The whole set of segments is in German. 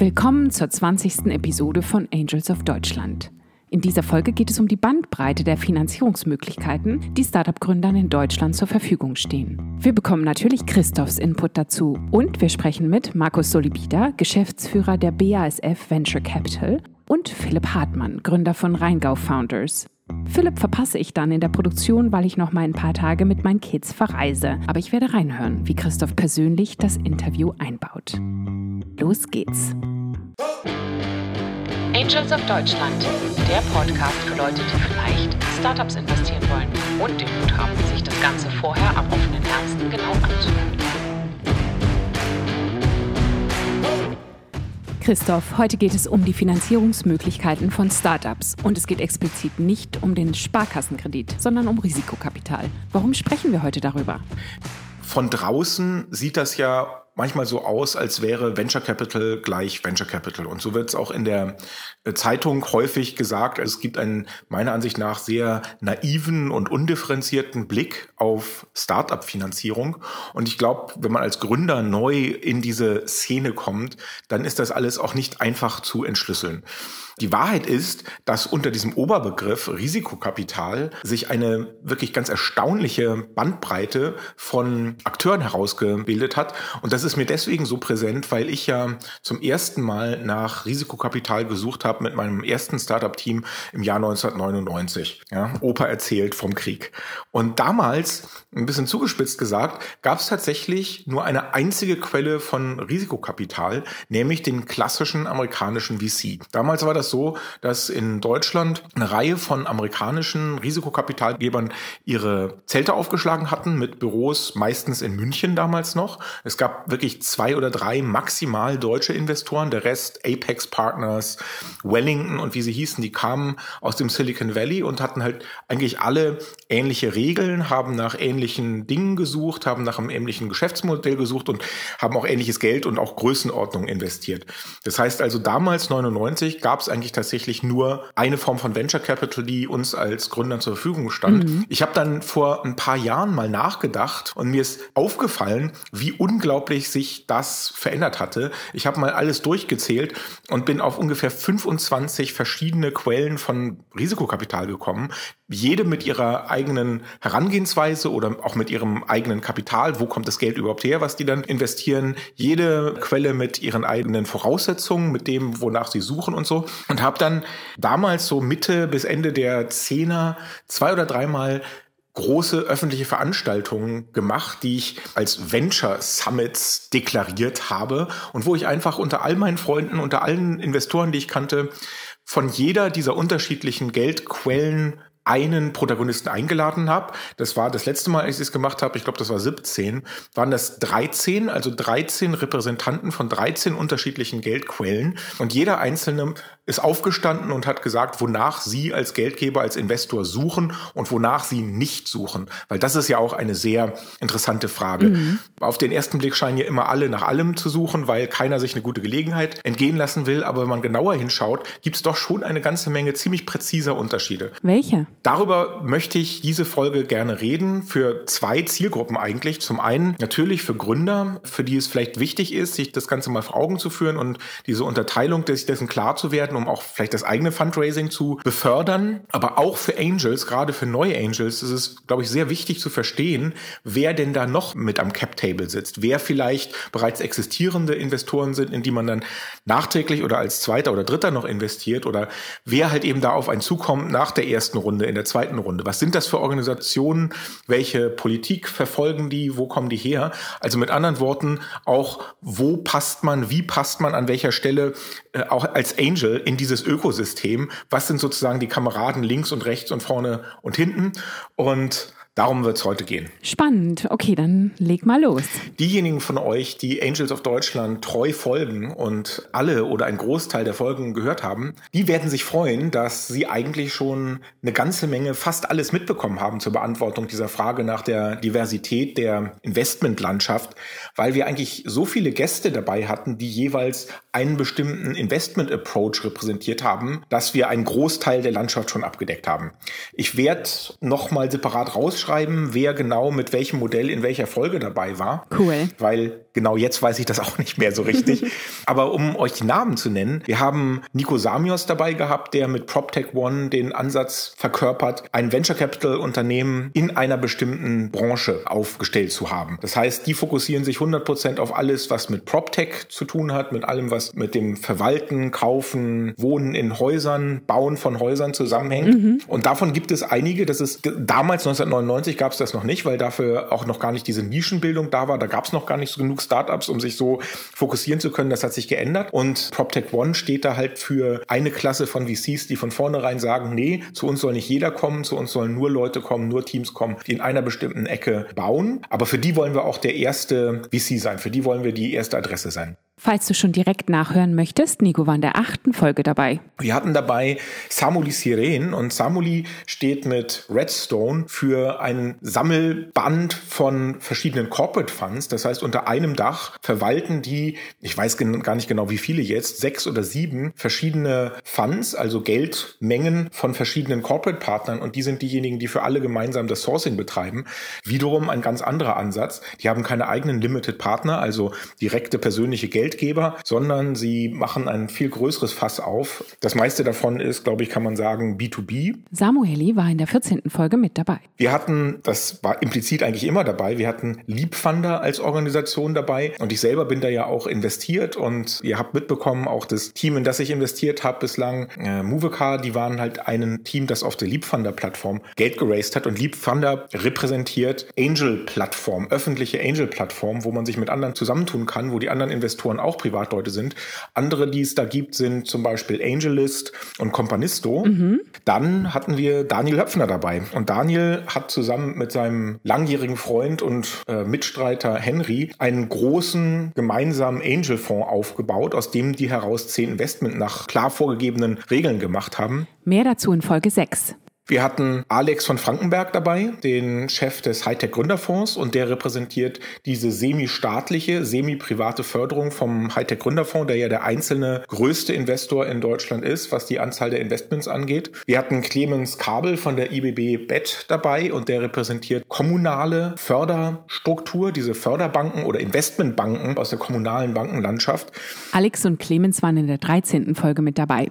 Willkommen zur 20. Episode von Angels of Deutschland. In dieser Folge geht es um die Bandbreite der Finanzierungsmöglichkeiten, die Startup-Gründern in Deutschland zur Verfügung stehen. Wir bekommen natürlich Christophs Input dazu und wir sprechen mit Markus Solibida, Geschäftsführer der BASF Venture Capital und Philipp Hartmann, Gründer von Rheingau Founders. Philipp verpasse ich dann in der Produktion, weil ich noch mal ein paar Tage mit meinen Kids verreise. Aber ich werde reinhören, wie Christoph persönlich das Interview einbaut. Los geht's. Angels of Deutschland, der Podcast für Leute, die vielleicht in Startups investieren wollen und den Mut haben, sich das Ganze vorher am offenen Herzen genau anzuhören. Christoph, heute geht es um die Finanzierungsmöglichkeiten von Startups. Und es geht explizit nicht um den Sparkassenkredit, sondern um Risikokapital. Warum sprechen wir heute darüber? Von draußen sieht das ja manchmal so aus, als wäre Venture Capital gleich Venture Capital. Und so wird es auch in der äh, Zeitung häufig gesagt. Es gibt einen meiner Ansicht nach sehr naiven und undifferenzierten Blick auf Startup-Finanzierung. Und ich glaube, wenn man als Gründer neu in diese Szene kommt, dann ist das alles auch nicht einfach zu entschlüsseln. Die Wahrheit ist, dass unter diesem Oberbegriff Risikokapital sich eine wirklich ganz erstaunliche Bandbreite von Akteuren herausgebildet hat. Und das ist mir deswegen so präsent, weil ich ja zum ersten Mal nach Risikokapital gesucht habe mit meinem ersten Startup-Team im Jahr 1999. Ja, Opa erzählt vom Krieg. Und damals, ein bisschen zugespitzt gesagt, gab es tatsächlich nur eine einzige Quelle von Risikokapital, nämlich den klassischen amerikanischen VC. Damals war das so, dass in Deutschland eine Reihe von amerikanischen Risikokapitalgebern ihre Zelte aufgeschlagen hatten mit Büros meistens in München damals noch. Es gab wirklich zwei oder drei maximal deutsche Investoren, der Rest Apex Partners, Wellington und wie sie hießen, die kamen aus dem Silicon Valley und hatten halt eigentlich alle ähnliche Regeln, haben nach ähnlichen Dingen gesucht, haben nach einem ähnlichen Geschäftsmodell gesucht und haben auch ähnliches Geld und auch Größenordnung investiert. Das heißt also damals 99 gab es eigentlich eigentlich tatsächlich nur eine Form von Venture Capital, die uns als Gründern zur Verfügung stand. Mhm. Ich habe dann vor ein paar Jahren mal nachgedacht und mir ist aufgefallen, wie unglaublich sich das verändert hatte. Ich habe mal alles durchgezählt und bin auf ungefähr 25 verschiedene Quellen von Risikokapital gekommen, jede mit ihrer eigenen Herangehensweise oder auch mit ihrem eigenen Kapital. Wo kommt das Geld überhaupt her, was die dann investieren? Jede Quelle mit ihren eigenen Voraussetzungen, mit dem, wonach sie suchen und so. Und habe dann damals so Mitte bis Ende der Zehner zwei oder dreimal große öffentliche Veranstaltungen gemacht, die ich als Venture Summits deklariert habe und wo ich einfach unter all meinen Freunden, unter allen Investoren, die ich kannte, von jeder dieser unterschiedlichen Geldquellen einen Protagonisten eingeladen habe. Das war das letzte Mal, als ich es gemacht habe, ich glaube, das war 17, waren das 13, also 13 Repräsentanten von 13 unterschiedlichen Geldquellen. Und jeder einzelne ist aufgestanden und hat gesagt, wonach sie als Geldgeber, als Investor suchen und wonach sie nicht suchen. Weil das ist ja auch eine sehr interessante Frage. Mhm. Auf den ersten Blick scheinen ja immer alle nach allem zu suchen, weil keiner sich eine gute Gelegenheit entgehen lassen will. Aber wenn man genauer hinschaut, gibt es doch schon eine ganze Menge ziemlich präziser Unterschiede. Welche? Darüber möchte ich diese Folge gerne reden für zwei Zielgruppen eigentlich. Zum einen natürlich für Gründer, für die es vielleicht wichtig ist, sich das Ganze mal vor Augen zu führen und diese Unterteilung dessen klar zu werden, um auch vielleicht das eigene Fundraising zu befördern. Aber auch für Angels, gerade für neue Angels, ist es, glaube ich, sehr wichtig zu verstehen, wer denn da noch mit am Cap-Table sitzt. Wer vielleicht bereits existierende Investoren sind, in die man dann nachträglich oder als zweiter oder dritter noch investiert oder wer halt eben da auf einen zukommt nach der ersten Runde in der zweiten Runde? Was sind das für Organisationen? Welche Politik verfolgen die? Wo kommen die her? Also mit anderen Worten, auch wo passt man, wie passt man an welcher Stelle äh, auch als Angel in dieses Ökosystem? Was sind sozusagen die Kameraden links und rechts und vorne und hinten? Und Darum wird es heute gehen. Spannend. Okay, dann leg mal los. Diejenigen von euch, die Angels of Deutschland treu folgen und alle oder ein Großteil der Folgen gehört haben, die werden sich freuen, dass sie eigentlich schon eine ganze Menge, fast alles mitbekommen haben zur Beantwortung dieser Frage nach der Diversität der Investmentlandschaft, weil wir eigentlich so viele Gäste dabei hatten, die jeweils einen bestimmten Investment Approach repräsentiert haben, dass wir einen Großteil der Landschaft schon abgedeckt haben. Ich werde nochmal separat rausschreiben, aufschreiben, wer genau mit welchem Modell in welcher Folge dabei war. Cool. Weil genau jetzt weiß ich das auch nicht mehr so richtig. Aber um euch die Namen zu nennen, wir haben Nico Samios dabei gehabt, der mit PropTech One den Ansatz verkörpert, ein Venture Capital Unternehmen in einer bestimmten Branche aufgestellt zu haben. Das heißt, die fokussieren sich 100 Prozent auf alles, was mit PropTech zu tun hat, mit allem, was mit dem Verwalten, Kaufen, Wohnen in Häusern, Bauen von Häusern zusammenhängt. Mhm. Und davon gibt es einige. Das ist damals 1999 gab es das noch nicht, weil dafür auch noch gar nicht diese Nischenbildung da war. Da gab es noch gar nicht so genug Startups, um sich so fokussieren zu können. Das hat sich geändert. Und PropTech One steht da halt für eine Klasse von VCs, die von vornherein sagen, nee, zu uns soll nicht jeder kommen, zu uns sollen nur Leute kommen, nur Teams kommen, die in einer bestimmten Ecke bauen. Aber für die wollen wir auch der erste VC sein. Für die wollen wir die erste Adresse sein. Falls du schon direkt nachhören möchtest, Nico war in der achten Folge dabei. Wir hatten dabei Samuli Siren und Samuli steht mit Redstone für ein Sammelband von verschiedenen Corporate Funds. Das heißt, unter einem Dach verwalten die, ich weiß gar nicht genau wie viele jetzt, sechs oder sieben verschiedene Funds, also Geldmengen von verschiedenen Corporate Partnern und die sind diejenigen, die für alle gemeinsam das Sourcing betreiben. Wiederum ein ganz anderer Ansatz. Die haben keine eigenen Limited Partner, also direkte persönliche Geld Geldgeber, sondern sie machen ein viel größeres Fass auf. Das meiste davon ist, glaube ich, kann man sagen, B2B. Samueli war in der 14. Folge mit dabei. Wir hatten, das war implizit eigentlich immer dabei, wir hatten Liebfunder als Organisation dabei und ich selber bin da ja auch investiert und ihr habt mitbekommen, auch das Team, in das ich investiert habe bislang, äh, Movecar, die waren halt ein Team, das auf der Liebfunder-Plattform Geld geraced hat und Liebfunder repräsentiert Angel-Plattform, öffentliche Angel-Plattform, wo man sich mit anderen zusammentun kann, wo die anderen Investoren auch Privatleute sind. Andere, die es da gibt, sind zum Beispiel AngelList und Companisto. Mhm. Dann hatten wir Daniel Höpfner dabei. Und Daniel hat zusammen mit seinem langjährigen Freund und äh, Mitstreiter Henry einen großen gemeinsamen Angel-Fonds aufgebaut, aus dem die heraus zehn Investment nach klar vorgegebenen Regeln gemacht haben. Mehr dazu in Folge 6. Wir hatten Alex von Frankenberg dabei, den Chef des Hightech Gründerfonds und der repräsentiert diese semi-staatliche, semi-private Förderung vom Hightech Gründerfonds, der ja der einzelne größte Investor in Deutschland ist, was die Anzahl der Investments angeht. Wir hatten Clemens Kabel von der IBB BET dabei und der repräsentiert kommunale Förderstruktur, diese Förderbanken oder Investmentbanken aus der kommunalen Bankenlandschaft. Alex und Clemens waren in der 13. Folge mit dabei.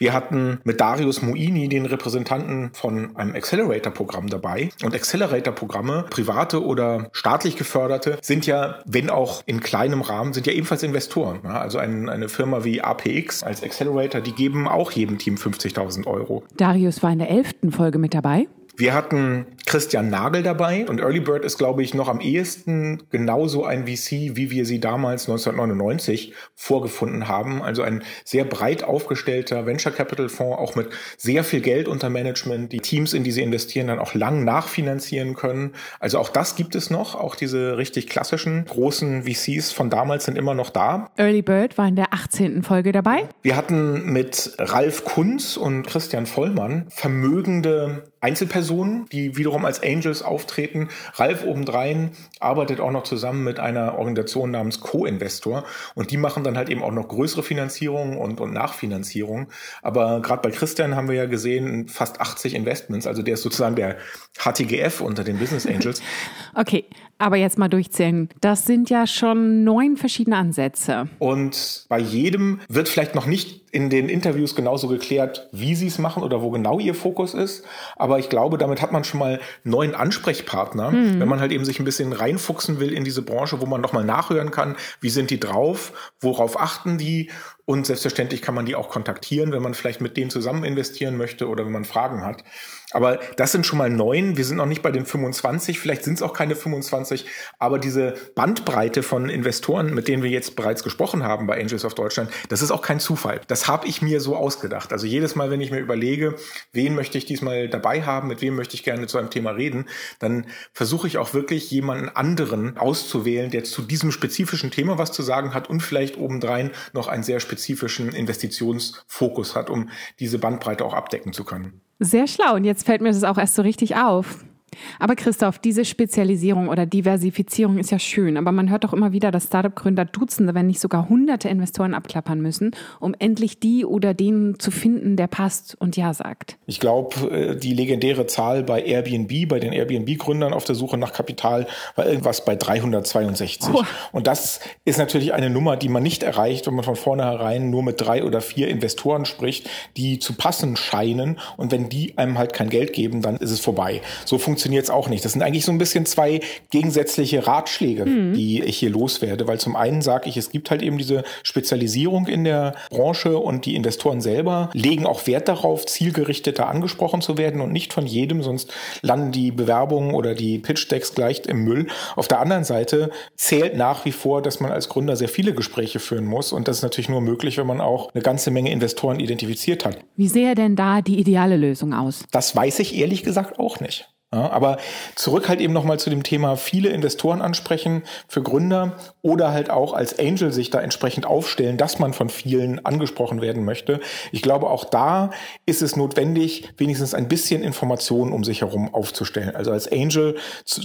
Wir hatten mit Darius Muini den Repräsentanten von einem Accelerator-Programm dabei. Und Accelerator-Programme, private oder staatlich geförderte, sind ja, wenn auch in kleinem Rahmen, sind ja ebenfalls Investoren. Also ein, eine Firma wie APX als Accelerator, die geben auch jedem Team 50.000 Euro. Darius war in der elften Folge mit dabei. Wir hatten Christian Nagel dabei und Early Bird ist, glaube ich, noch am ehesten genauso ein VC, wie wir sie damals 1999 vorgefunden haben. Also ein sehr breit aufgestellter Venture Capital Fonds, auch mit sehr viel Geld unter Management, die Teams, in die sie investieren, dann auch lang nachfinanzieren können. Also auch das gibt es noch. Auch diese richtig klassischen großen VCs von damals sind immer noch da. Early Bird war in der 18. Folge dabei. Wir hatten mit Ralf Kunz und Christian Vollmann vermögende Einzelpersonen, die wiederum als Angels auftreten. Ralf obendrein arbeitet auch noch zusammen mit einer Organisation namens Co-Investor und die machen dann halt eben auch noch größere Finanzierungen und, und Nachfinanzierungen. Aber gerade bei Christian haben wir ja gesehen, fast 80 Investments, also der ist sozusagen der HTGF unter den Business Angels. okay, aber jetzt mal durchzählen. Das sind ja schon neun verschiedene Ansätze. Und bei jedem wird vielleicht noch nicht in den Interviews genauso geklärt, wie sie es machen oder wo genau ihr Fokus ist. Aber ich glaube, damit hat man schon mal neuen Ansprechpartner, mhm. wenn man halt eben sich ein bisschen reinfuchsen will in diese Branche, wo man nochmal nachhören kann, wie sind die drauf, worauf achten die und selbstverständlich kann man die auch kontaktieren, wenn man vielleicht mit denen zusammen investieren möchte oder wenn man Fragen hat. Aber das sind schon mal neun. Wir sind noch nicht bei den 25. Vielleicht sind es auch keine 25. Aber diese Bandbreite von Investoren, mit denen wir jetzt bereits gesprochen haben bei Angels of Deutschland, das ist auch kein Zufall. Das habe ich mir so ausgedacht. Also jedes Mal, wenn ich mir überlege, wen möchte ich diesmal dabei haben, mit wem möchte ich gerne zu einem Thema reden, dann versuche ich auch wirklich jemanden anderen auszuwählen, der zu diesem spezifischen Thema was zu sagen hat und vielleicht obendrein noch einen sehr spezifischen Investitionsfokus hat, um diese Bandbreite auch abdecken zu können. Sehr schlau. Und jetzt fällt mir das auch erst so richtig auf. Aber Christoph, diese Spezialisierung oder Diversifizierung ist ja schön, aber man hört doch immer wieder, dass Startup-Gründer Dutzende, wenn nicht sogar hunderte Investoren abklappern müssen, um endlich die oder den zu finden, der passt und Ja sagt. Ich glaube, äh, die legendäre Zahl bei Airbnb, bei den Airbnb-Gründern auf der Suche nach Kapital, war irgendwas bei 362. Oh. Und das ist natürlich eine Nummer, die man nicht erreicht, wenn man von vornherein nur mit drei oder vier Investoren spricht, die zu passen scheinen. Und wenn die einem halt kein Geld geben, dann ist es vorbei. So funktioniert funktioniert es auch nicht. Das sind eigentlich so ein bisschen zwei gegensätzliche Ratschläge, mhm. die ich hier loswerde, weil zum einen sage ich, es gibt halt eben diese Spezialisierung in der Branche und die Investoren selber legen auch Wert darauf, zielgerichteter angesprochen zu werden und nicht von jedem, sonst landen die Bewerbungen oder die Pitch-Decks gleich im Müll. Auf der anderen Seite zählt nach wie vor, dass man als Gründer sehr viele Gespräche führen muss und das ist natürlich nur möglich, wenn man auch eine ganze Menge Investoren identifiziert hat. Wie sähe denn da die ideale Lösung aus? Das weiß ich ehrlich gesagt auch nicht. Ja, aber zurück halt eben nochmal zu dem Thema viele Investoren ansprechen für Gründer oder halt auch als Angel sich da entsprechend aufstellen, dass man von vielen angesprochen werden möchte. Ich glaube, auch da ist es notwendig, wenigstens ein bisschen Informationen um sich herum aufzustellen. Also als Angel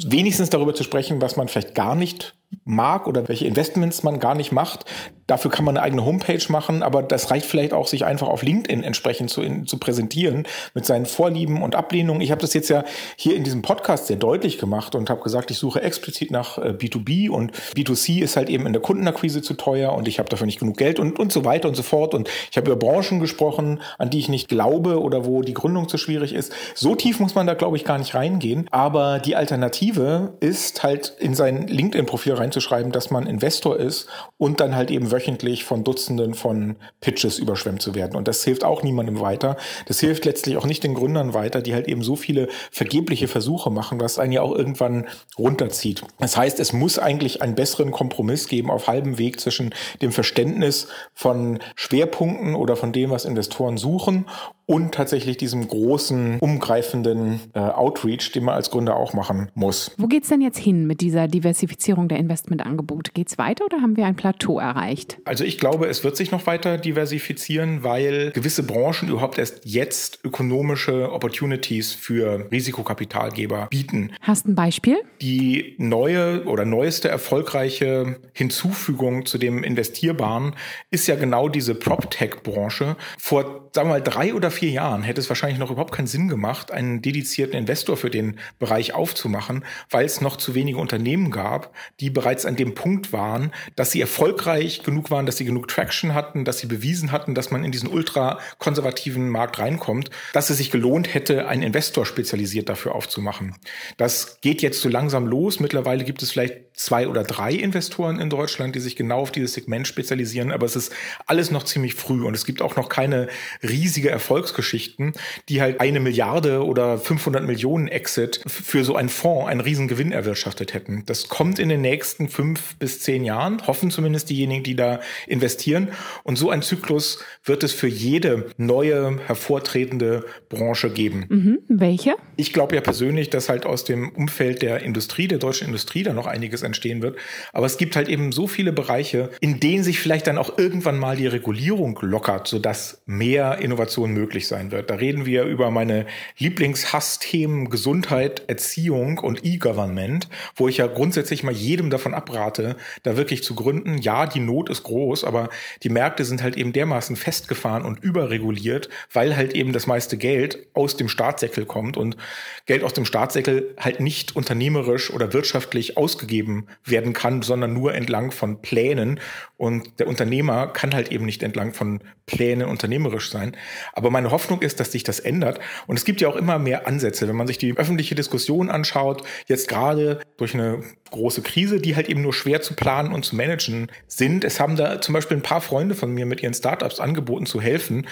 wenigstens darüber zu sprechen, was man vielleicht gar nicht mag oder welche Investments man gar nicht macht. Dafür kann man eine eigene Homepage machen, aber das reicht vielleicht auch, sich einfach auf LinkedIn entsprechend zu, in, zu präsentieren mit seinen Vorlieben und Ablehnungen. Ich habe das jetzt ja hier in diesem Podcast sehr deutlich gemacht und habe gesagt, ich suche explizit nach B2B äh, und B2C ist halt eben in der Kundenakquise zu teuer und ich habe dafür nicht genug Geld und, und so weiter und so fort. Und ich habe über Branchen gesprochen, an die ich nicht glaube oder wo die Gründung zu schwierig ist. So tief muss man da, glaube ich, gar nicht reingehen. Aber die Alternative ist halt in sein LinkedIn-Profil reinzuschreiben, dass man Investor ist und dann halt eben wöchentlich von Dutzenden von Pitches überschwemmt zu werden. Und das hilft auch niemandem weiter. Das hilft letztlich auch nicht den Gründern weiter, die halt eben so viele vergebliche Versuche machen, was einen ja auch irgendwann runterzieht. Das heißt, es muss eigentlich einen besseren Kompromiss geben auf halbem Weg zwischen dem Verständnis von Schwerpunkten oder von dem, was Investoren suchen und tatsächlich diesem großen, umgreifenden äh, Outreach, den man als Gründer auch machen muss. Wo geht's denn jetzt hin mit dieser Diversifizierung der Investmentangebote? Geht's weiter oder haben wir ein Plateau erreicht? Also ich glaube, es wird sich noch weiter diversifizieren, weil gewisse Branchen überhaupt erst jetzt ökonomische Opportunities für Risikokapitalgeber bieten. Hast ein Beispiel? Die neue oder neueste erfolgreiche Hinzufügung zu dem Investierbaren ist ja genau diese PropTech-Branche. Vor, sagen wir mal, drei oder vier Jahren hätte es wahrscheinlich noch überhaupt keinen Sinn gemacht, einen dedizierten Investor für den Bereich aufzumachen, weil es noch zu wenige Unternehmen gab, die bereits an dem Punkt waren, dass sie erfolgreich genug waren, dass sie genug Traction hatten, dass sie bewiesen hatten, dass man in diesen ultra konservativen Markt reinkommt, dass es sich gelohnt hätte, einen Investor spezialisiert dafür aufzumachen. Das geht jetzt so langsam los. Mittlerweile gibt es vielleicht zwei oder drei Investoren in Deutschland, die sich genau auf dieses Segment spezialisieren, aber es ist alles noch ziemlich früh und es gibt auch noch keine riesige Erfolgsgeschichten, die halt eine Milliarde oder 500 Millionen Exit für so einen Fonds einen riesen Gewinn erwirtschaftet hätten. Das kommt in den nächsten fünf bis zehn Jahren, hoffen zumindest diejenigen, die da investieren. Und so ein Zyklus wird es für jede neue, hervortretende Branche geben. Mhm. Welche? Ich glaube ja persönlich, dass halt aus dem Umfeld der Industrie, der deutschen Industrie, da noch einiges entstehen wird. Aber es gibt halt eben so viele Bereiche, in denen sich vielleicht dann auch irgendwann mal die Regulierung lockert, sodass mehr Innovation möglich sein wird. Da reden wir über meine Lieblingshassthemen Gesundheit, Erziehung und E-Government, wo ich ja grundsätzlich mal jedem davon abrate, da wirklich zu gründen. Ja, die Not ist groß, aber die Märkte sind halt eben dermaßen festgefahren und überreguliert, weil halt eben das meiste Geld aus dem Staatssäckel kommt und Geld aus dem Staatssäckel halt nicht unternehmerisch oder wirtschaftlich ausgegeben werden kann, sondern nur entlang von Plänen. Und der Unternehmer kann halt eben nicht entlang von Plänen unternehmerisch sein. Aber meine Hoffnung ist, dass sich das ändert. Und es gibt ja auch immer mehr Ansätze. Wenn man sich die öffentliche Diskussion anschaut, jetzt gerade durch eine große Krise, die halt eben nur schwer zu planen und zu managen sind. Es haben da zum Beispiel ein paar Freunde von mir mit ihren Startups angeboten zu helfen.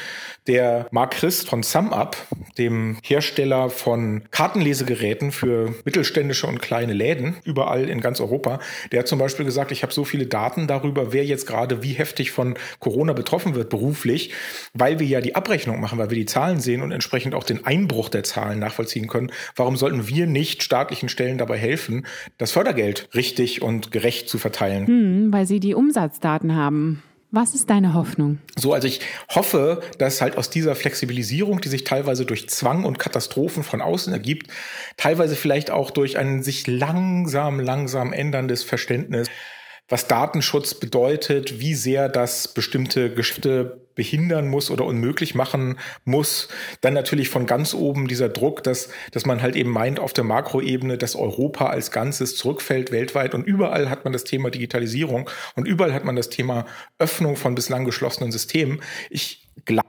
Der Marc Christ von SumUp, dem Hersteller von Kartenlesegeräten für mittelständische und kleine Läden überall in ganz Europa, der hat zum Beispiel gesagt, ich habe so viele Daten darüber, wer jetzt gerade wie heftig von Corona betroffen wird beruflich, weil wir ja die Abrechnung machen, weil wir die Zahlen sehen und entsprechend auch den Einbruch der Zahlen nachvollziehen können. Warum sollten wir nicht staatlichen Stellen dabei helfen, das Fördergeld richtig und gerecht zu verteilen? Hm, weil sie die Umsatzdaten haben Was ist deine Hoffnung? So, also ich hoffe, dass halt aus dieser Flexibilisierung, die sich teilweise durch Zwang und Katastrophen von außen ergibt, teilweise vielleicht auch durch ein sich langsam, langsam änderndes Verständnis was Datenschutz bedeutet, wie sehr das bestimmte Geschäfte behindern muss oder unmöglich machen muss. Dann natürlich von ganz oben dieser Druck, dass, dass man halt eben meint auf der Makroebene, dass Europa als Ganzes zurückfällt weltweit und überall hat man das Thema Digitalisierung und überall hat man das Thema Öffnung von bislang geschlossenen Systemen. Ich glaube,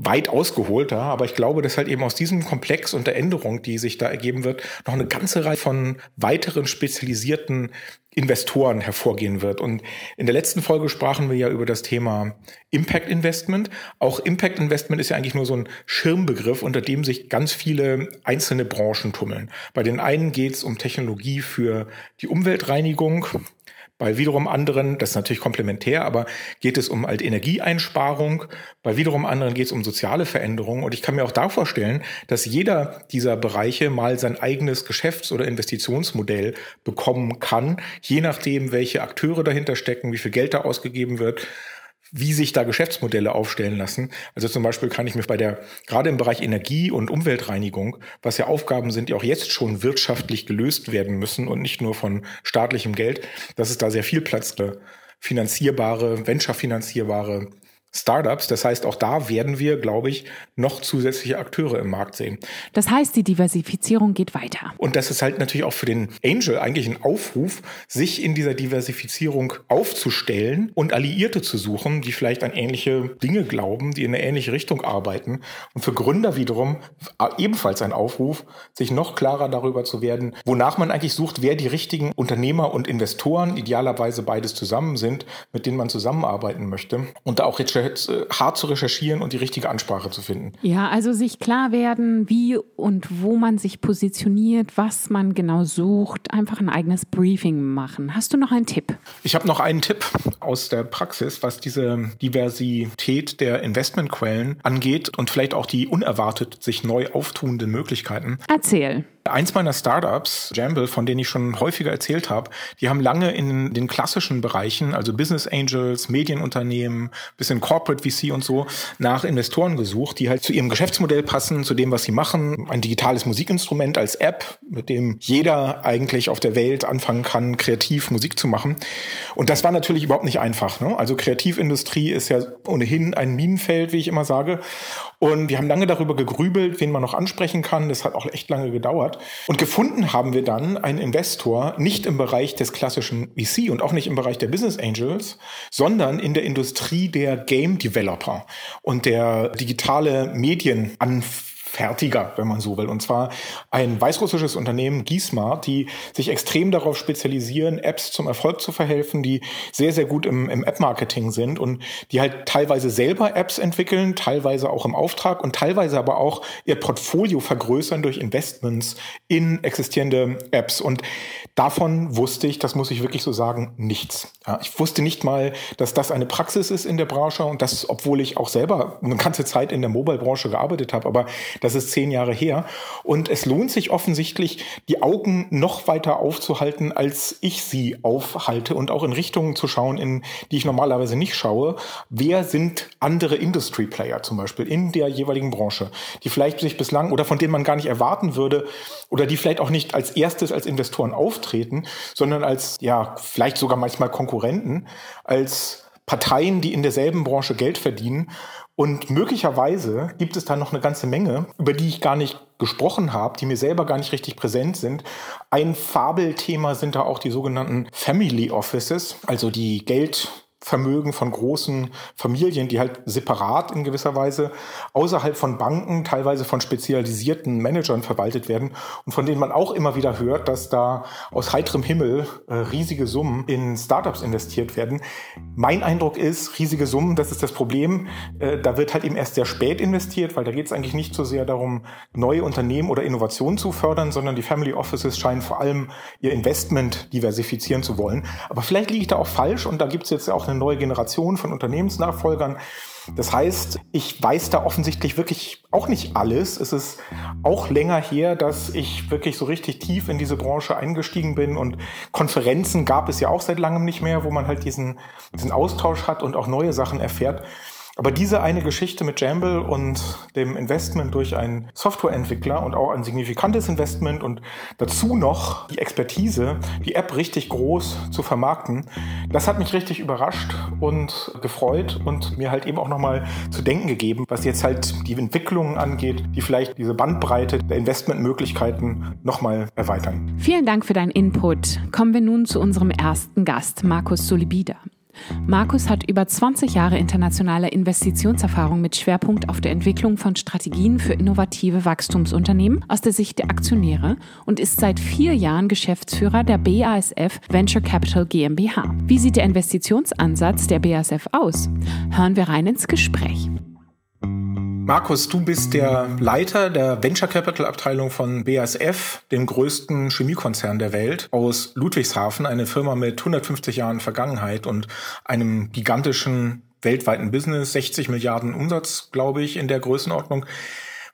weit ausgeholter, aber ich glaube, dass halt eben aus diesem Komplex und der Änderung, die sich da ergeben wird, noch eine ganze Reihe von weiteren spezialisierten Investoren hervorgehen wird. Und in der letzten Folge sprachen wir ja über das Thema Impact Investment. Auch Impact Investment ist ja eigentlich nur so ein Schirmbegriff, unter dem sich ganz viele einzelne Branchen tummeln. Bei den einen geht es um Technologie für die Umweltreinigung, bei wiederum anderen, das ist natürlich komplementär, aber geht es um halt Energieeinsparung. Bei wiederum anderen geht es um soziale Veränderungen. Und ich kann mir auch da vorstellen, dass jeder dieser Bereiche mal sein eigenes Geschäfts- oder Investitionsmodell bekommen kann, je nachdem, welche Akteure dahinter stecken, wie viel Geld da ausgegeben wird wie sich da Geschäftsmodelle aufstellen lassen. Also zum Beispiel kann ich mich bei der, gerade im Bereich Energie und Umweltreinigung, was ja Aufgaben sind, die auch jetzt schon wirtschaftlich gelöst werden müssen und nicht nur von staatlichem Geld, dass es da sehr viel Platz für finanzierbare, venture-finanzierbare Startups. Das heißt, auch da werden wir, glaube ich, noch zusätzliche Akteure im Markt sehen. Das heißt, die Diversifizierung geht weiter. Und das ist halt natürlich auch für den Angel eigentlich ein Aufruf, sich in dieser Diversifizierung aufzustellen und Alliierte zu suchen, die vielleicht an ähnliche Dinge glauben, die in eine ähnliche Richtung arbeiten. Und für Gründer wiederum ebenfalls ein Aufruf, sich noch klarer darüber zu werden, wonach man eigentlich sucht, wer die richtigen Unternehmer und Investoren, idealerweise beides zusammen sind, mit denen man zusammenarbeiten möchte. Und da auch jetzt hart zu recherchieren und die richtige Ansprache zu finden. Ja, also sich klar werden, wie und wo man sich positioniert, was man genau sucht, einfach ein eigenes Briefing machen. Hast du noch einen Tipp? Ich habe noch einen Tipp aus der Praxis, was diese Diversität der Investmentquellen angeht und vielleicht auch die unerwartet sich neu auftuenden Möglichkeiten. Erzähl. Eins meiner Startups, Jamble, von denen ich schon häufiger erzählt habe, die haben lange in den klassischen Bereichen, also Business Angels, Medienunternehmen, bisschen Corporate VC und so, nach Investoren gesucht, die halt zu ihrem Geschäftsmodell passen, zu dem, was sie machen. Ein digitales Musikinstrument als App, mit dem jeder eigentlich auf der Welt anfangen kann, kreativ Musik zu machen. Und das war natürlich überhaupt nicht einfach. Ne? Also Kreativindustrie ist ja ohnehin ein Minenfeld, wie ich immer sage. Und wir haben lange darüber gegrübelt, wen man noch ansprechen kann. Das hat auch echt lange gedauert. Und gefunden haben wir dann einen Investor, nicht im Bereich des klassischen VC und auch nicht im Bereich der Business Angels, sondern in der Industrie der Game Developer und der digitale Medienanfänger. Fertiger, wenn man so will. Und zwar ein weißrussisches Unternehmen, Gismart, die sich extrem darauf spezialisieren, Apps zum Erfolg zu verhelfen, die sehr, sehr gut im, im App-Marketing sind und die halt teilweise selber Apps entwickeln, teilweise auch im Auftrag und teilweise aber auch ihr Portfolio vergrößern durch Investments in existierende Apps. Und davon wusste ich, das muss ich wirklich so sagen, nichts. Ja, ich wusste nicht mal, dass das eine Praxis ist in der Branche und das, obwohl ich auch selber eine ganze Zeit in der Mobile-Branche gearbeitet habe, aber das ist zehn Jahre her. Und es lohnt sich offensichtlich, die Augen noch weiter aufzuhalten, als ich sie aufhalte und auch in Richtungen zu schauen, in die ich normalerweise nicht schaue. Wer sind andere Industry Player zum Beispiel in der jeweiligen Branche, die vielleicht sich bislang oder von denen man gar nicht erwarten würde oder die vielleicht auch nicht als erstes als Investoren auftreten, sondern als, ja, vielleicht sogar manchmal Konkurrenten, als Parteien, die in derselben Branche Geld verdienen und möglicherweise gibt es da noch eine ganze Menge, über die ich gar nicht gesprochen habe, die mir selber gar nicht richtig präsent sind. Ein Fabelthema sind da auch die sogenannten Family Offices, also die Geld Vermögen von großen Familien, die halt separat in gewisser Weise außerhalb von Banken, teilweise von spezialisierten Managern verwaltet werden und von denen man auch immer wieder hört, dass da aus heiterem Himmel äh, riesige Summen in Startups investiert werden. Mein Eindruck ist, riesige Summen, das ist das Problem. Äh, da wird halt eben erst sehr spät investiert, weil da geht es eigentlich nicht so sehr darum, neue Unternehmen oder Innovationen zu fördern, sondern die Family Offices scheinen vor allem ihr Investment diversifizieren zu wollen. Aber vielleicht liege ich da auch falsch und da gibt es jetzt auch auch eine neue Generation von Unternehmensnachfolgern. Das heißt, ich weiß da offensichtlich wirklich auch nicht alles. Es ist auch länger her, dass ich wirklich so richtig tief in diese Branche eingestiegen bin und Konferenzen gab es ja auch seit langem nicht mehr, wo man halt diesen, diesen Austausch hat und auch neue Sachen erfährt. Aber diese eine Geschichte mit Jamble und dem Investment durch einen Softwareentwickler und auch ein signifikantes Investment und dazu noch die Expertise, die App richtig groß zu vermarkten, das hat mich richtig überrascht und gefreut und mir halt eben auch nochmal zu denken gegeben, was jetzt halt die Entwicklungen angeht, die vielleicht diese Bandbreite der Investmentmöglichkeiten nochmal erweitern. Vielen Dank für deinen Input. Kommen wir nun zu unserem ersten Gast, Markus Solibida. Markus hat über 20 Jahre internationale Investitionserfahrung mit Schwerpunkt auf der Entwicklung von Strategien für innovative Wachstumsunternehmen aus der Sicht der Aktionäre und ist seit vier Jahren Geschäftsführer der BASF Venture Capital GmbH. Wie sieht der Investitionsansatz der BASF aus? Hören wir rein ins Gespräch. Markus, du bist der Leiter der Venture Capital Abteilung von BASF, dem größten Chemiekonzern der Welt aus Ludwigshafen, eine Firma mit 150 Jahren Vergangenheit und einem gigantischen weltweiten Business, 60 Milliarden Umsatz, glaube ich, in der Größenordnung.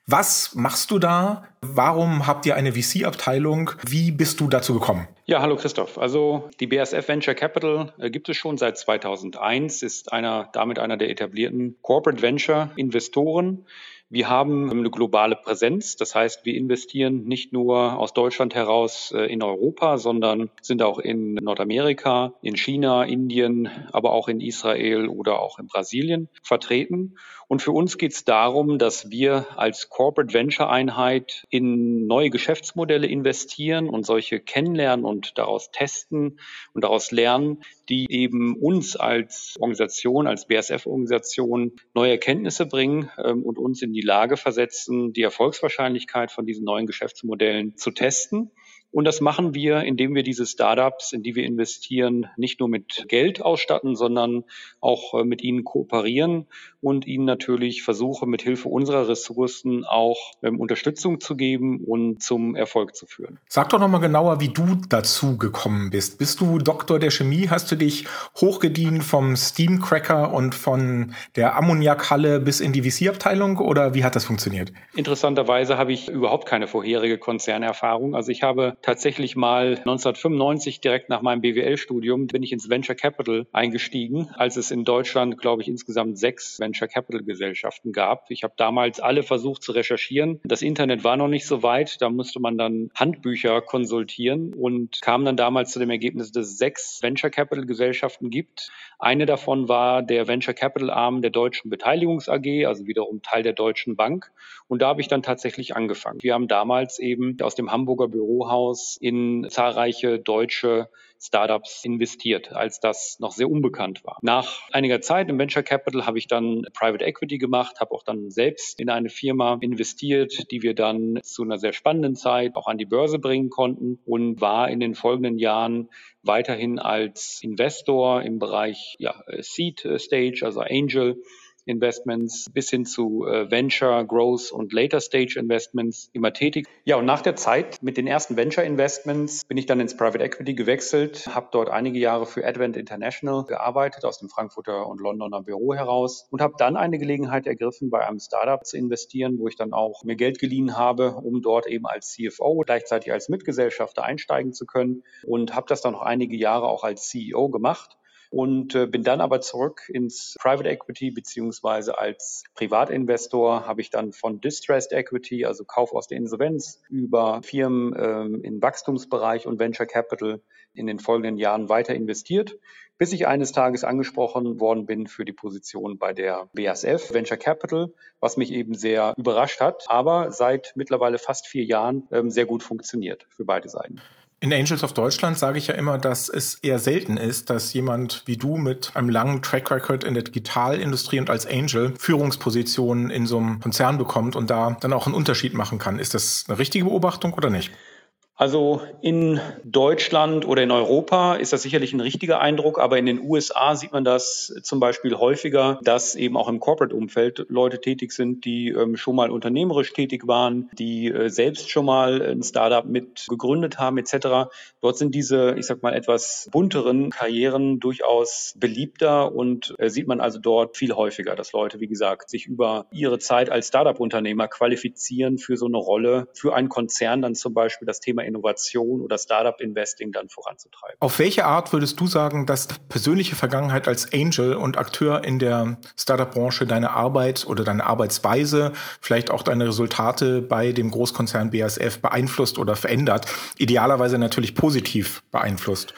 Was machst du da? Warum habt ihr eine VC-Abteilung? Wie bist du dazu gekommen? Ja, hallo Christoph. Also die BASF Venture Capital äh, gibt es schon seit 2001, ist einer, damit einer der etablierten Corporate Venture Investoren. Wir haben eine globale Präsenz. Das heißt, wir investieren nicht nur aus Deutschland heraus äh, in Europa, sondern sind auch in Nordamerika, in China, Indien, aber auch in Israel oder auch in Brasilien vertreten. Und für uns geht es darum, dass wir als Corporate Venture Einheit in neue Geschäftsmodelle investieren und solche kennenlernen und daraus testen und daraus lernen, die eben uns als Organisation, als BSF-Organisation neue Erkenntnisse bringen ähm, und uns in die Lage versetzen, die Erfolgswahrscheinlichkeit von diesen neuen Geschäftsmodellen zu testen. Und das machen wir, indem wir diese Startups, in die wir investieren, nicht nur mit Geld ausstatten, sondern auch äh, mit ihnen kooperieren und ihnen natürlich versuchen, mit Hilfe unserer Ressourcen auch ähm, Unterstützung zu geben und zum Erfolg zu führen. Sag doch nochmal genauer, wie du dazu gekommen bist. Bist du Doktor der Chemie? Hast du dich hochgedient vom Steamcracker und von der Ammoniakhalle bis in die VC-Abteilung oder wie hat das funktioniert? Interessanterweise habe ich überhaupt keine vorherige Konzernerfahrung. Also ich habe tatsächlich mal 1995 direkt nach meinem BWL-Studium bin ich ins Venture Capital eingestiegen, als es in Deutschland, glaube ich, insgesamt sechs Venture Capital Gesellschaften gab. Ich habe damals alle versucht zu recherchieren. Das Internet war noch nicht so weit. Da musste man dann Handbücher konsultieren und kam dann damals zu dem Ergebnis, dass es sechs Venture Capital Gesellschaften gibt. Eine davon war der Venture Capital Arm der Deutschen Beteiligungs AG, also wiederum Teil der Deutschen Bank. Und da habe ich dann tatsächlich angefangen. Wir haben damals eben aus dem Hamburger Bürohaus in zahlreiche deutsche Startups investiert, als das noch sehr unbekannt war. Nach einiger Zeit im Venture Capital habe ich dann Private Equity gemacht, habe auch dann selbst in eine Firma investiert, die wir dann zu einer sehr spannenden Zeit auch an die Börse bringen konnten und war in den folgenden Jahren weiterhin als Investor im Bereich ja, Seed Stage, also Angel Investments bis hin zu äh, Venture, Growth und Later Stage Investments immer tätig. Ja, und nach der Zeit mit den ersten Venture Investments bin ich dann ins Private Equity gewechselt, habe dort einige Jahre für Advent International gearbeitet, aus dem Frankfurter und Londoner Büro heraus und habe dann eine Gelegenheit ergriffen, bei einem Startup zu investieren, wo ich dann auch mir Geld geliehen habe, um dort eben als CFO gleichzeitig als Mitgesellschafter einsteigen zu können und habe das dann noch einige Jahre auch als CEO gemacht und äh, bin dann aber zurück ins Private Equity beziehungsweise als Privatinvestor habe ich dann von Distressed Equity, also Kauf aus der Insolvenz, über Firmen ähm, im Wachstumsbereich und Venture Capital in den folgenden Jahren weiter investiert, bis ich eines Tages angesprochen worden bin für die Position bei der BASF Venture Capital, was mich eben sehr überrascht hat, aber seit mittlerweile fast vier Jahren ähm, sehr gut funktioniert für beide Seiten. In Angels of Deutschland sage ich ja immer, dass es eher selten ist, dass jemand wie du mit einem langen Track Record in der Digitalindustrie und als Angel Führungspositionen in so einem Konzern bekommt und da dann auch einen Unterschied machen kann. Ist das eine richtige Beobachtung oder nicht? Also in Deutschland oder in Europa ist das sicherlich ein richtiger Eindruck, aber in den USA sieht man das zum Beispiel häufiger, dass eben auch im Corporate-Umfeld Leute tätig sind, die ähm, schon mal unternehmerisch tätig waren, die äh, selbst schon mal ein Startup mit gegründet haben etc. Dort sind diese, ich sag mal, etwas bunteren Karrieren durchaus beliebter und äh, sieht man also dort viel häufiger, dass Leute, wie gesagt, sich über ihre Zeit als Startup-Unternehmer qualifizieren für so eine Rolle, für einen Konzern dann zum Beispiel das Thema Innovation oder Startup-Investing dann voranzutreiben. Auf welche Art würdest du sagen, dass persönliche Vergangenheit als Angel und Akteur in der Startup-Branche deine Arbeit oder deine Arbeitsweise, vielleicht auch deine Resultate bei dem Großkonzern BASF beeinflusst oder verändert? Idealerweise natürlich positiv beeinflusst.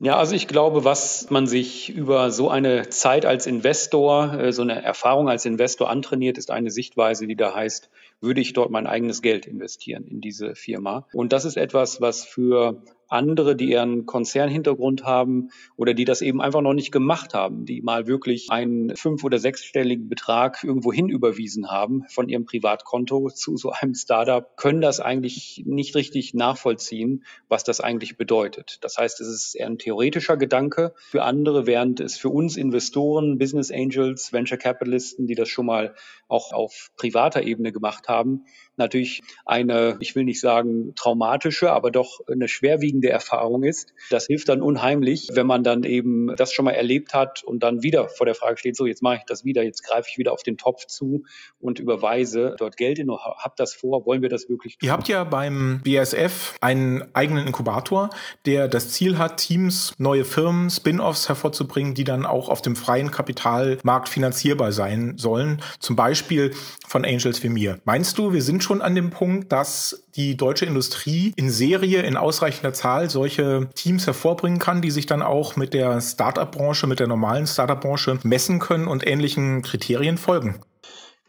Ja, also ich glaube, was man sich über so eine Zeit als Investor, äh, so eine Erfahrung als Investor antrainiert, ist eine Sichtweise, die da heißt, würde ich dort mein eigenes Geld investieren in diese Firma. Und das ist etwas, was für andere, die ihren Konzernhintergrund haben oder die das eben einfach noch nicht gemacht haben, die mal wirklich einen fünf- oder sechsstelligen Betrag irgendwo hin überwiesen haben von ihrem Privatkonto zu so einem Startup, können das eigentlich nicht richtig nachvollziehen, was das eigentlich bedeutet. Das heißt, es ist eher ein theoretischer Gedanke für andere, während es für uns Investoren, Business Angels, Venture Capitalisten, die das schon mal auch auf privater Ebene gemacht haben, natürlich eine, ich will nicht sagen traumatische, aber doch eine schwerwiegende Erfahrung ist. Das hilft dann unheimlich, wenn man dann eben das schon mal erlebt hat und dann wieder vor der Frage steht, so jetzt mache ich das wieder, jetzt greife ich wieder auf den Topf zu und überweise dort Geld in, hab das vor, wollen wir das wirklich tun? Ihr habt ja beim BASF einen eigenen Inkubator, der das Ziel hat, Teams, neue Firmen, Spin-offs hervorzubringen, die dann auch auf dem freien Kapitalmarkt finanzierbar sein sollen, zum Beispiel von Angels wie mir. Meinst du, wir sind schon an dem Punkt, dass die deutsche Industrie in Serie in ausreichender Zahl solche Teams hervorbringen kann, die sich dann auch mit der Startup-Branche, mit der normalen Startup-Branche messen können und ähnlichen Kriterien folgen?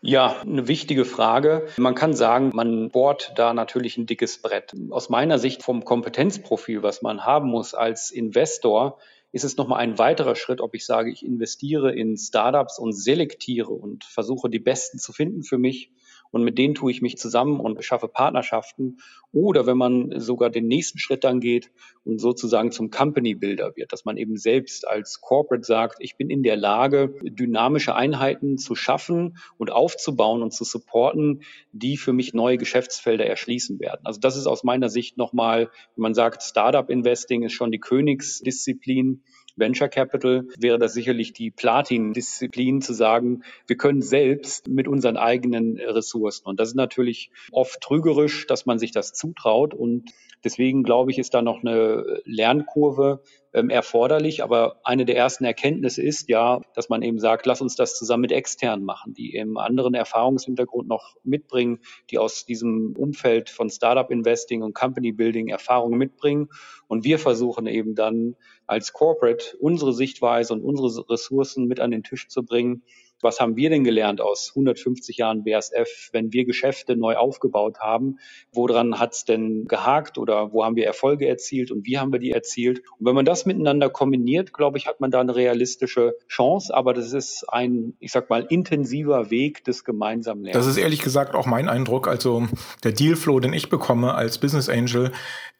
Ja, eine wichtige Frage. Man kann sagen, man bohrt da natürlich ein dickes Brett. Aus meiner Sicht vom Kompetenzprofil, was man haben muss als Investor, ist es nochmal ein weiterer Schritt, ob ich sage, ich investiere in Startups und selektiere und versuche die besten zu finden für mich und mit denen tue ich mich zusammen und schaffe Partnerschaften. Oder wenn man sogar den nächsten Schritt dann geht und sozusagen zum Company Builder wird, dass man eben selbst als Corporate sagt, ich bin in der Lage, dynamische Einheiten zu schaffen und aufzubauen und zu supporten, die für mich neue Geschäftsfelder erschließen werden. Also das ist aus meiner Sicht nochmal, wenn man sagt, Startup Investing ist schon die Königsdisziplin Venture Capital wäre das sicherlich die Platin-Disziplin zu sagen, wir können selbst mit unseren eigenen Ressourcen. Und das ist natürlich oft trügerisch, dass man sich das zutraut. Und deswegen glaube ich, ist da noch eine Lernkurve ähm, erforderlich. Aber eine der ersten Erkenntnisse ist ja, dass man eben sagt, lass uns das zusammen mit externen machen, die eben anderen Erfahrungshintergrund noch mitbringen, die aus diesem Umfeld von Startup Investing und Company Building Erfahrungen mitbringen. Und wir versuchen eben dann als Corporate unsere Sichtweise und unsere Ressourcen mit an den Tisch zu bringen. Was haben wir denn gelernt aus 150 Jahren BASF, wenn wir Geschäfte neu aufgebaut haben? Woran hat es denn gehakt oder wo haben wir Erfolge erzielt und wie haben wir die erzielt? Und wenn man das miteinander kombiniert, glaube ich, hat man da eine realistische Chance. Aber das ist ein, ich sag mal, intensiver Weg des gemeinsamen Lernens. Das ist ehrlich gesagt auch mein Eindruck. Also der Dealflow, den ich bekomme als Business Angel,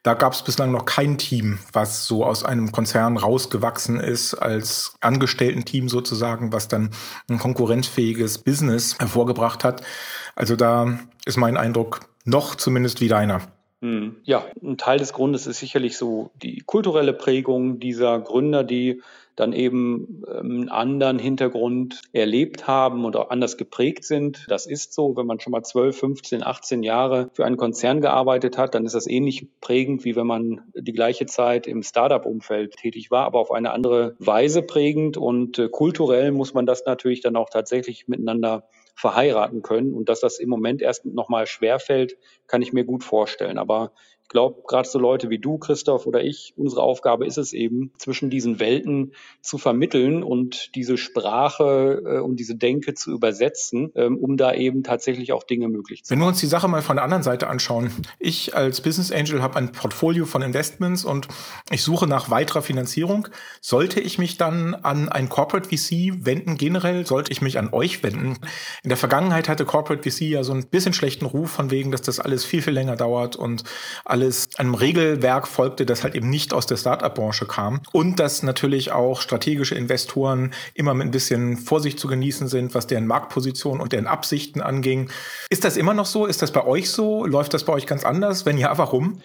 da gab es bislang noch kein Team, was so aus einem Konzern rausgewachsen ist als Angestellten-Team sozusagen, was dann ein konkurrenzfähiges Business hervorgebracht hat. Also da ist mein Eindruck noch zumindest wie deiner. Hm. Ja, ein Teil des Grundes ist sicherlich so die kulturelle Prägung dieser Gründer, die dann eben ähm, einen anderen Hintergrund erlebt haben und auch anders geprägt sind. Das ist so, wenn man schon mal 12, 15, 18 Jahre für einen Konzern gearbeitet hat, dann ist das ähnlich prägend, wie wenn man die gleiche Zeit im Startup-Umfeld tätig war, aber auf eine andere Weise prägend. Und äh, kulturell muss man das natürlich dann auch tatsächlich miteinander verheiraten können. Und dass das im Moment erst nochmal schwerfällt, kann ich mir gut vorstellen. Aber ich glaube, gerade so Leute wie du, Christoph oder ich, unsere Aufgabe ist es eben, zwischen diesen Welten zu vermitteln und diese Sprache äh, und diese Denke zu übersetzen, ähm, um da eben tatsächlich auch Dinge möglich zu machen. Wenn wir uns die Sache mal von der anderen Seite anschauen. Ich als Business Angel habe ein Portfolio von Investments und ich suche nach weiterer Finanzierung. Sollte ich mich dann an ein Corporate VC wenden generell? Sollte ich mich an euch wenden? In der Vergangenheit hatte Corporate VC ja so ein bisschen schlechten Ruf von wegen, dass das alles viel, viel länger dauert und alles einem Regelwerk folgte, das halt eben nicht aus der Startup-Branche kam und dass natürlich auch strategische Investoren immer mit ein bisschen Vorsicht zu genießen sind, was deren Marktposition und deren Absichten anging. Ist das immer noch so? Ist das bei euch so? Läuft das bei euch ganz anders? Wenn ja, warum?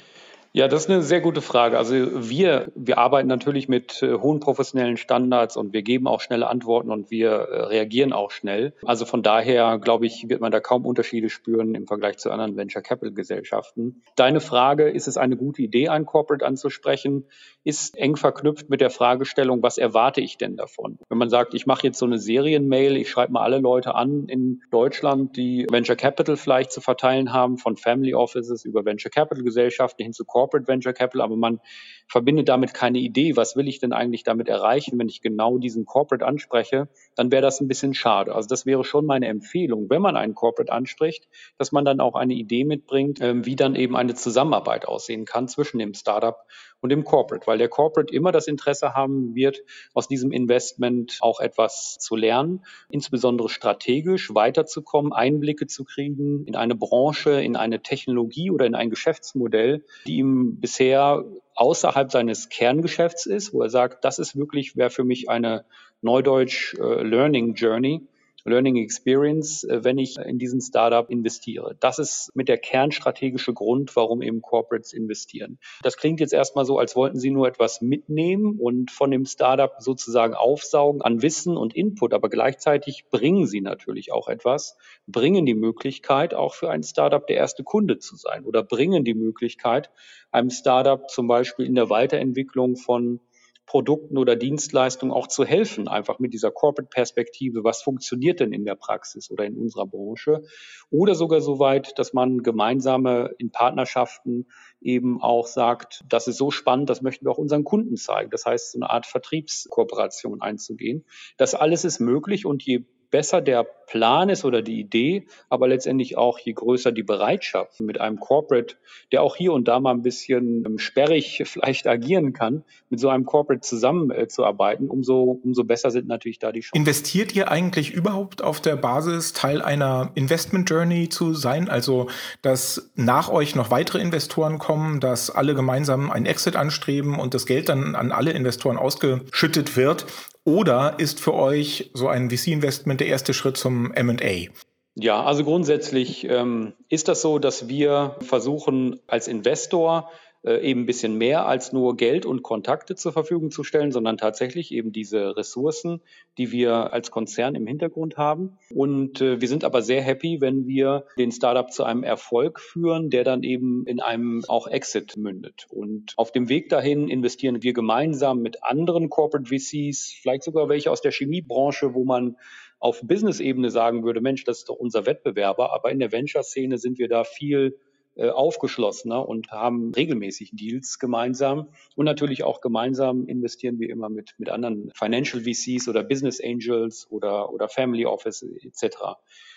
Ja, das ist eine sehr gute Frage. Also wir, wir arbeiten natürlich mit äh, hohen professionellen Standards und wir geben auch schnelle Antworten und wir äh, reagieren auch schnell. Also von daher, glaube ich, wird man da kaum Unterschiede spüren im Vergleich zu anderen Venture Capital Gesellschaften. Deine Frage, ist es eine gute Idee, ein Corporate anzusprechen, ist eng verknüpft mit der Fragestellung, was erwarte ich denn davon? Wenn man sagt, ich mache jetzt so eine Serienmail, ich schreibe mal alle Leute an in Deutschland, die Venture Capital vielleicht zu verteilen haben, von Family Offices über Venture Capital Gesellschaften hin zu Corporate Venture Capital, aber man verbindet damit keine Idee, was will ich denn eigentlich damit erreichen, wenn ich genau diesen Corporate anspreche, dann wäre das ein bisschen schade. Also das wäre schon meine Empfehlung, wenn man einen Corporate anspricht, dass man dann auch eine Idee mitbringt, ähm, wie dann eben eine Zusammenarbeit aussehen kann zwischen dem Startup und dem Corporate, weil der Corporate immer das Interesse haben wird, aus diesem Investment auch etwas zu lernen, insbesondere strategisch weiterzukommen, Einblicke zu kriegen in eine Branche, in eine Technologie oder in ein Geschäftsmodell, die ihm bisher außerhalb seines Kerngeschäfts ist, wo er sagt, das ist wirklich, wäre für mich eine Neudeutsch äh, Learning Journey Learning Experience, äh, wenn ich in diesen Startup investiere. Das ist mit der kernstrategische Grund, warum eben Corporates investieren. Das klingt jetzt erstmal so, als wollten sie nur etwas mitnehmen und von dem Startup sozusagen aufsaugen an Wissen und Input, aber gleichzeitig bringen sie natürlich auch etwas, bringen die Möglichkeit, auch für ein Startup der erste Kunde zu sein oder bringen die Möglichkeit, einem Startup zum Beispiel in der Weiterentwicklung von Produkten oder Dienstleistungen auch zu helfen, einfach mit dieser Corporate-Perspektive, was funktioniert denn in der Praxis oder in unserer Branche, oder sogar so weit, dass man gemeinsame in Partnerschaften eben auch sagt, das ist so spannend, das möchten wir auch unseren Kunden zeigen. Das heißt, so eine Art Vertriebskooperation einzugehen. Das alles ist möglich und je besser der Plan ist oder die Idee, aber letztendlich auch je größer die Bereitschaft mit einem Corporate, der auch hier und da mal ein bisschen ähm, sperrig vielleicht agieren kann, mit so einem Corporate zusammenzuarbeiten, umso, umso besser sind natürlich da die Chancen. Investiert ihr eigentlich überhaupt auf der Basis, Teil einer Investment Journey zu sein? Also, dass nach euch noch weitere Investoren kommen, dass alle gemeinsam einen Exit anstreben und das Geld dann an alle Investoren ausgeschüttet wird? Oder ist für euch so ein VC-Investment der erste Schritt zum MA? Ja, also grundsätzlich ähm, ist das so, dass wir versuchen, als Investor eben ein bisschen mehr als nur Geld und Kontakte zur Verfügung zu stellen, sondern tatsächlich eben diese Ressourcen, die wir als Konzern im Hintergrund haben. Und äh, wir sind aber sehr happy, wenn wir den Startup zu einem Erfolg führen, der dann eben in einem auch Exit mündet. Und auf dem Weg dahin investieren wir gemeinsam mit anderen Corporate VCs, vielleicht sogar welche aus der Chemiebranche, wo man auf Business-Ebene sagen würde, Mensch, das ist doch unser Wettbewerber. Aber in der Venture-Szene sind wir da viel äh, aufgeschlossener und haben regelmäßig Deals gemeinsam. Und natürlich auch gemeinsam investieren wir immer mit, mit anderen Financial VCs oder Business Angels oder, oder Family Office etc.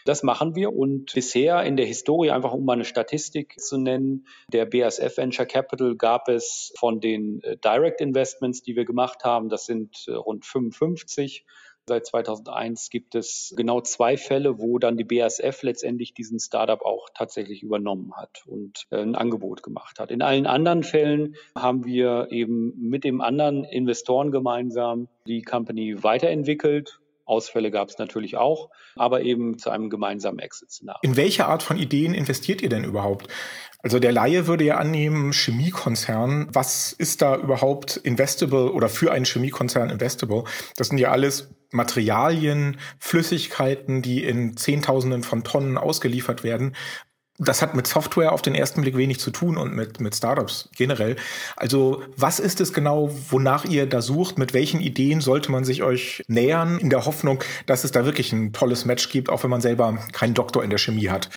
Das machen wir und bisher in der Historie, einfach um mal eine Statistik zu nennen, der BASF Venture Capital gab es von den äh, Direct Investments, die wir gemacht haben, das sind äh, rund 55 Seit 2001 gibt es genau zwei Fälle, wo dann die BASF letztendlich diesen Startup auch tatsächlich übernommen hat und äh, ein Angebot gemacht hat. In allen anderen Fällen haben wir eben mit dem anderen Investoren gemeinsam die Company weiterentwickelt Ausfälle gab es natürlich auch, aber eben zu einem gemeinsamen Exit-Szenario. In welche Art von Ideen investiert ihr denn überhaupt? Also der Laie würde ja annehmen, Chemiekonzern, was ist da überhaupt investable oder für einen Chemiekonzern investable? Das sind ja alles Materialien, Flüssigkeiten, die in Zehntausenden von Tonnen ausgeliefert werden. Das hat mit Software auf den ersten Blick wenig zu tun und mit, mit Startups generell. Also was ist es genau, wonach ihr da sucht? Mit welchen Ideen sollte man sich euch nähern, in der Hoffnung, dass es da wirklich ein tolles Match gibt, auch wenn man selber keinen Doktor in der Chemie hat?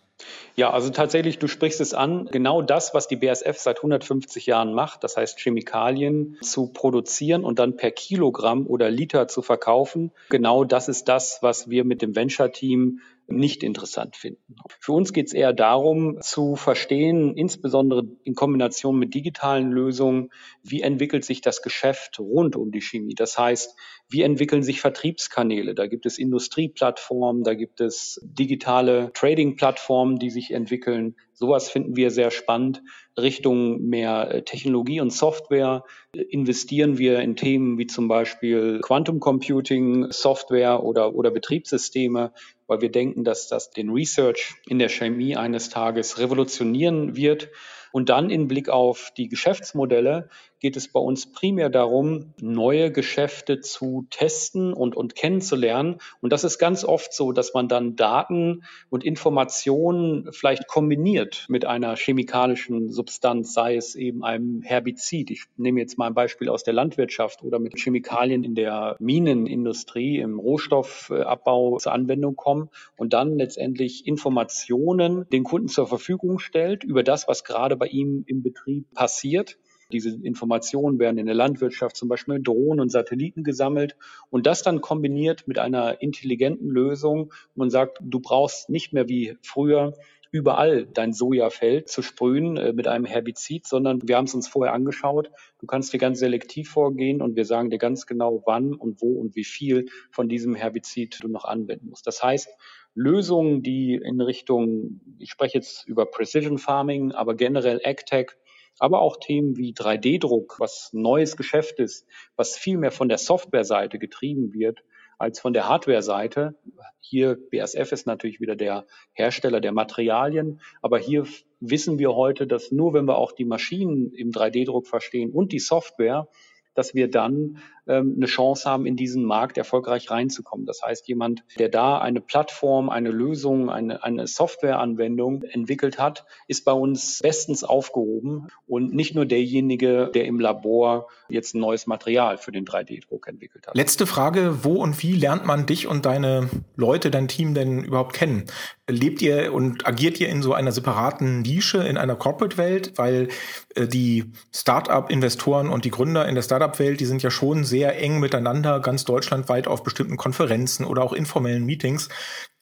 Ja, also tatsächlich, du sprichst es an, genau das, was die BASF seit 150 Jahren macht, das heißt Chemikalien zu produzieren und dann per Kilogramm oder Liter zu verkaufen, genau das ist das, was wir mit dem Venture-Team nicht interessant finden. Für uns geht es eher darum zu verstehen, insbesondere in Kombination mit digitalen Lösungen, wie entwickelt sich das Geschäft rund um die Chemie. Das heißt, wie entwickeln sich Vertriebskanäle? Da gibt es Industrieplattformen, da gibt es digitale Trading-Plattformen, die sich entwickeln. Sowas finden wir sehr spannend. Richtung mehr äh, Technologie und Software äh, investieren wir in Themen wie zum Beispiel Quantum Computing, Software oder, oder Betriebssysteme, weil wir denken, dass das den Research in der Chemie eines Tages revolutionieren wird. Und dann in Blick auf die Geschäftsmodelle geht es bei uns primär darum, neue Geschäfte zu testen und, und kennenzulernen. Und das ist ganz oft so, dass man dann Daten und Informationen vielleicht kombiniert mit einer chemikalischen Substanz, sei es eben einem Herbizid. Ich nehme jetzt mal ein Beispiel aus der Landwirtschaft oder mit Chemikalien in der Minenindustrie, im Rohstoffabbau zur Anwendung kommen und dann letztendlich Informationen den Kunden zur Verfügung stellt über das, was gerade bei ihm im Betrieb passiert diese Informationen werden in der Landwirtschaft zum Beispiel mit Drohnen und Satelliten gesammelt und das dann kombiniert mit einer intelligenten Lösung. Man sagt, du brauchst nicht mehr wie früher überall dein Sojafeld zu sprühen äh, mit einem Herbizid, sondern wir haben es uns vorher angeschaut. Du kannst dir ganz selektiv vorgehen und wir sagen dir ganz genau, wann und wo und wie viel von diesem Herbizid du noch anwenden musst. Das heißt, Lösungen, die in Richtung, ich spreche jetzt über Precision Farming, aber generell AgTech, aber auch Themen wie 3D-Druck, was neues Geschäft ist, was viel mehr von der Software-Seite getrieben wird als von der Hardware-Seite. Hier BASF ist natürlich wieder der Hersteller der Materialien, aber hier wissen wir heute, dass nur wenn wir auch die Maschinen im 3D-Druck verstehen und die Software, dass wir dann ähm, eine Chance haben, in diesen Markt erfolgreich reinzukommen. Das heißt, jemand, der da eine Plattform, eine Lösung, eine, eine Softwareanwendung entwickelt hat, ist bei uns bestens aufgehoben und nicht nur derjenige, der im Labor jetzt ein neues Material für den 3D-Druck entwickelt hat. Letzte Frage, wo und wie lernt man dich und deine Leute, dein Team denn überhaupt kennen? Lebt ihr und agiert ihr in so einer separaten Nische in einer Corporate-Welt? Weil äh, die Start-up-Investoren und die Gründer in der Start-up-Welt, die sind ja schon sehr eng miteinander, ganz deutschlandweit auf bestimmten Konferenzen oder auch informellen Meetings.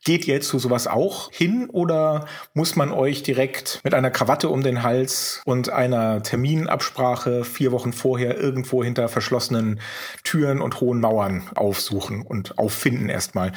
Geht ihr zu sowas auch hin oder muss man euch direkt mit einer Krawatte um den Hals und einer Terminabsprache vier Wochen vorher irgendwo hinter verschlossenen Türen und hohen Mauern aufsuchen und auffinden erstmal?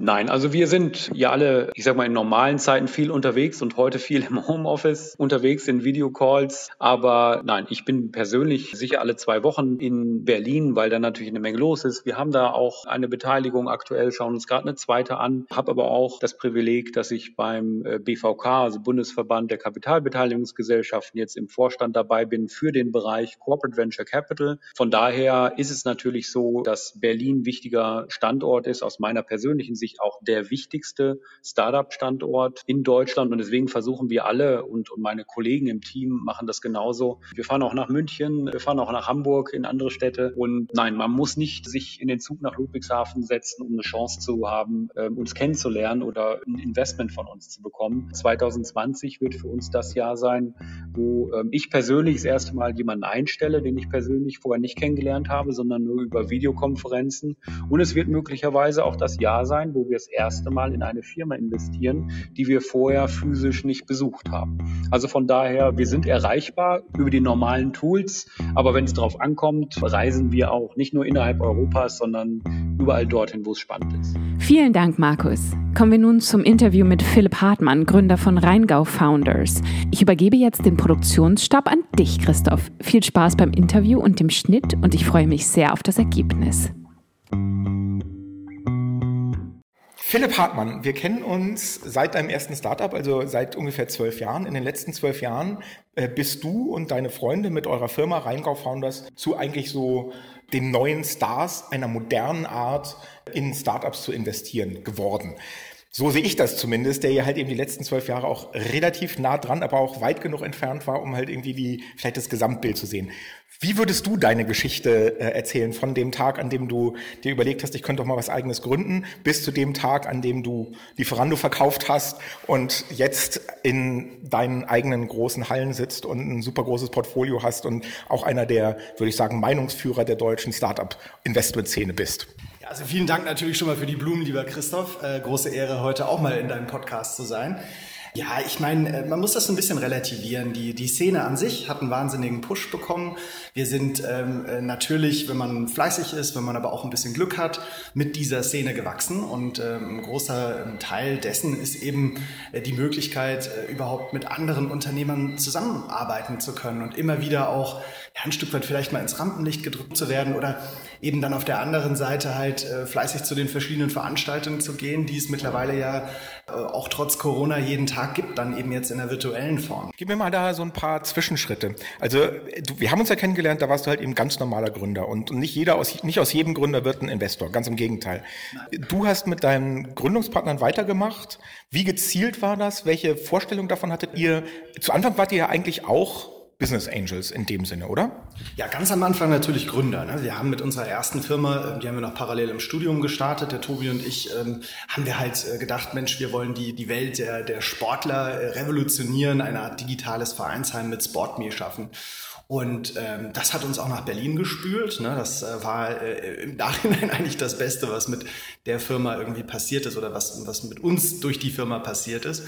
Nein, also wir sind ja alle, ich sag mal, in normalen Zeiten viel unterwegs und heute viel im Homeoffice unterwegs in Videocalls. Aber nein, ich bin persönlich sicher alle zwei Wochen in Berlin, weil da natürlich eine Menge los ist. Wir haben da auch eine Beteiligung aktuell, schauen uns gerade eine zweite an. Habe aber auch das Privileg, dass ich beim äh, BVK, also Bundesverband der Kapitalbeteiligungsgesellschaften, jetzt im Vorstand dabei bin für den Bereich Corporate Venture Capital. Von daher ist es natürlich so, dass Berlin wichtiger Standort ist aus meiner persönlichen Sicht Sicht auch der wichtigste Startup-Standort in Deutschland. Und deswegen versuchen wir alle und, und meine Kollegen im Team machen das genauso. Wir fahren auch nach München, wir fahren auch nach Hamburg in andere Städte. Und nein, man muss nicht sich in den Zug nach Ludwigshafen setzen, um eine Chance zu haben, ähm, uns kennenzulernen oder ein Investment von uns zu bekommen. 2020 wird für uns das Jahr sein, wo ähm, ich persönlich das erste Mal jemanden einstelle, den ich persönlich vorher nicht kennengelernt habe, sondern nur über Videokonferenzen. Und es wird möglicherweise auch das Jahr sein, wo wir das erste Mal in eine Firma investieren, die wir vorher physisch nicht besucht haben. Also von daher, wir sind erreichbar über die normalen Tools, aber wenn es darauf ankommt, reisen wir auch nicht nur innerhalb Europas, sondern überall dorthin, wo es spannend ist. Vielen Dank, Markus. Kommen wir nun zum Interview mit Philipp Hartmann, Gründer von Rheingau Founders. Ich übergebe jetzt den Produktionsstab an dich, Christoph. Viel Spaß beim Interview und dem Schnitt und ich freue mich sehr auf das Ergebnis. Philipp Hartmann, wir kennen uns seit deinem ersten Startup, also seit ungefähr zwölf Jahren. In den letzten zwölf Jahren äh, bist du und deine Freunde mit eurer Firma Rheingau Founders zu eigentlich so den neuen Stars einer modernen Art in Startups zu investieren geworden. So sehe ich das zumindest, der ja halt eben die letzten zwölf Jahre auch relativ nah dran, aber auch weit genug entfernt war, um halt irgendwie die, vielleicht das Gesamtbild zu sehen. Wie würdest du deine Geschichte äh, erzählen von dem Tag, an dem du dir überlegt hast, ich könnte doch mal was eigenes gründen, bis zu dem Tag, an dem du Lieferando verkauft hast und jetzt in deinen eigenen großen Hallen sitzt und ein super großes Portfolio hast und auch einer der, würde ich sagen, Meinungsführer der deutschen Startup-Investment-Szene bist? Also vielen Dank natürlich schon mal für die Blumen, lieber Christoph. Äh, große Ehre, heute auch mal in deinem Podcast zu sein. Ja, ich meine, äh, man muss das ein bisschen relativieren. Die, die Szene an sich hat einen wahnsinnigen Push bekommen. Wir sind ähm, äh, natürlich, wenn man fleißig ist, wenn man aber auch ein bisschen Glück hat, mit dieser Szene gewachsen. Und ähm, ein großer Teil dessen ist eben äh, die Möglichkeit, äh, überhaupt mit anderen Unternehmern zusammenarbeiten zu können und immer wieder auch ja, ein Stück weit vielleicht mal ins Rampenlicht gedrückt zu werden oder eben dann auf der anderen Seite halt äh, fleißig zu den verschiedenen Veranstaltungen zu gehen, die es mittlerweile ja äh, auch trotz Corona jeden Tag gibt, dann eben jetzt in der virtuellen Form. Gib mir mal da so ein paar Zwischenschritte. Also du, wir haben uns ja kennengelernt, da warst du halt eben ganz normaler Gründer und nicht jeder aus, nicht aus jedem Gründer wird ein Investor, ganz im Gegenteil. Du hast mit deinen Gründungspartnern weitergemacht. Wie gezielt war das? Welche Vorstellung davon hattet ihr? Zu Anfang wart ihr ja eigentlich auch Business Angels in dem Sinne, oder? Ja, ganz am Anfang natürlich Gründer. Ne? Wir haben mit unserer ersten Firma, ähm, die haben wir noch parallel im Studium gestartet, der Tobi und ich, ähm, haben wir halt äh, gedacht, Mensch, wir wollen die, die Welt der, der Sportler äh, revolutionieren, eine Art digitales Vereinsheim mit SportMe schaffen. Und ähm, das hat uns auch nach Berlin gespült. Ne? Das äh, war äh, im Nachhinein eigentlich das Beste, was mit der Firma irgendwie passiert ist oder was, was mit uns durch die Firma passiert ist.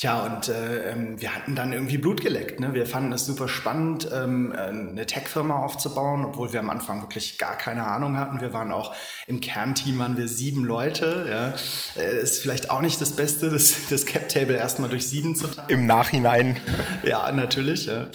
Tja, und äh, ähm, wir hatten dann irgendwie Blut geleckt. Ne? Wir fanden es super spannend, ähm, eine Tech-Firma aufzubauen, obwohl wir am Anfang wirklich gar keine Ahnung hatten. Wir waren auch im Kernteam waren wir sieben Leute. Ja? Äh, ist vielleicht auch nicht das Beste, das, das Cap-Table erstmal durch sieben zu teilen. Im Nachhinein. ja, natürlich. Ja.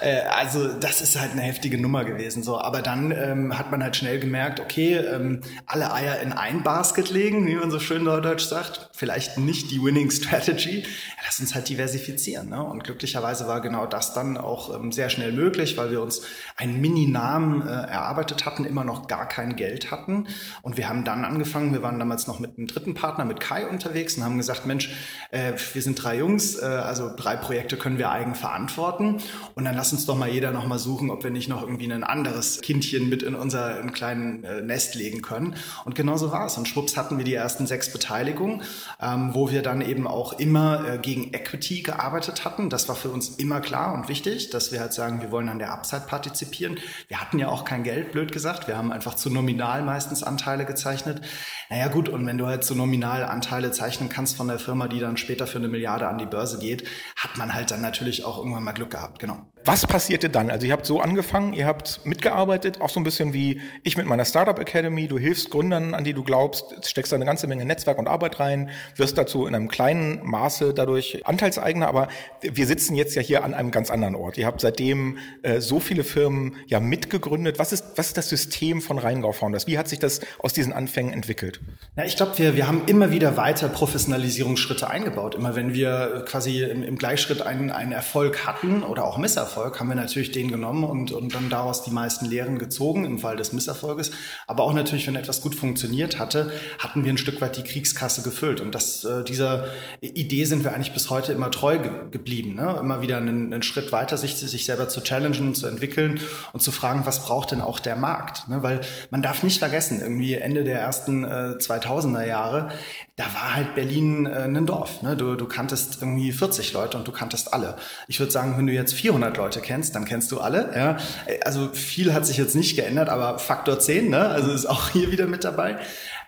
Äh, also das ist halt eine heftige Nummer gewesen. So, aber dann ähm, hat man halt schnell gemerkt, okay, ähm, alle Eier in ein Basket legen, wie man so schön neudeutsch sagt. Vielleicht nicht die Winning Strategy lass uns halt diversifizieren. Ne? Und glücklicherweise war genau das dann auch ähm, sehr schnell möglich, weil wir uns einen Mini-Namen äh, erarbeitet hatten, immer noch gar kein Geld hatten. Und wir haben dann angefangen, wir waren damals noch mit einem dritten Partner, mit Kai unterwegs und haben gesagt, Mensch, äh, wir sind drei Jungs, äh, also drei Projekte können wir eigen verantworten. Und dann lass uns doch mal jeder noch mal suchen, ob wir nicht noch irgendwie ein anderes Kindchen mit in unser in kleinen äh, Nest legen können. Und genau so war es. Und schwupps hatten wir die ersten sechs Beteiligungen, ähm, wo wir dann eben auch immer äh, gegen Equity gearbeitet hatten. Das war für uns immer klar und wichtig, dass wir halt sagen, wir wollen an der Upside partizipieren. Wir hatten ja auch kein Geld, blöd gesagt. Wir haben einfach zu nominal meistens Anteile gezeichnet. Naja gut, und wenn du halt zu nominal Anteile zeichnen kannst von der Firma, die dann später für eine Milliarde an die Börse geht, hat man halt dann natürlich auch irgendwann mal Glück gehabt, genau. Was passierte dann? Also ihr habt so angefangen, ihr habt mitgearbeitet, auch so ein bisschen wie ich mit meiner Startup Academy. Du hilfst Gründern, an die du glaubst, steckst da eine ganze Menge Netzwerk und Arbeit rein, wirst dazu in einem kleinen Maße dadurch Anteilseigner. Aber wir sitzen jetzt ja hier an einem ganz anderen Ort. Ihr habt seitdem äh, so viele Firmen ja mitgegründet. Was ist, was ist das System von Rheingau Founders? Wie hat sich das aus diesen Anfängen entwickelt? Ja, ich glaube, wir, wir haben immer wieder weiter Professionalisierungsschritte eingebaut. Immer wenn wir quasi im, im Gleichschritt einen, einen Erfolg hatten oder auch Misserfolg, Erfolg haben wir natürlich den genommen und, und dann daraus die meisten Lehren gezogen im Fall des Misserfolges. Aber auch natürlich, wenn etwas gut funktioniert hatte, hatten wir ein Stück weit die Kriegskasse gefüllt. Und das, äh, dieser Idee sind wir eigentlich bis heute immer treu ge geblieben. Ne? Immer wieder einen, einen, Schritt weiter, sich, sich selber zu challengen, zu entwickeln und zu fragen, was braucht denn auch der Markt? Ne? Weil man darf nicht vergessen, irgendwie Ende der ersten äh, 2000er Jahre, da war halt Berlin äh, ein Dorf. Ne? Du, du kanntest irgendwie 40 Leute und du kanntest alle. Ich würde sagen, wenn du jetzt 400 Leute kennst, dann kennst du alle. Ja? Also viel hat sich jetzt nicht geändert, aber Faktor 10, ne? also ist auch hier wieder mit dabei.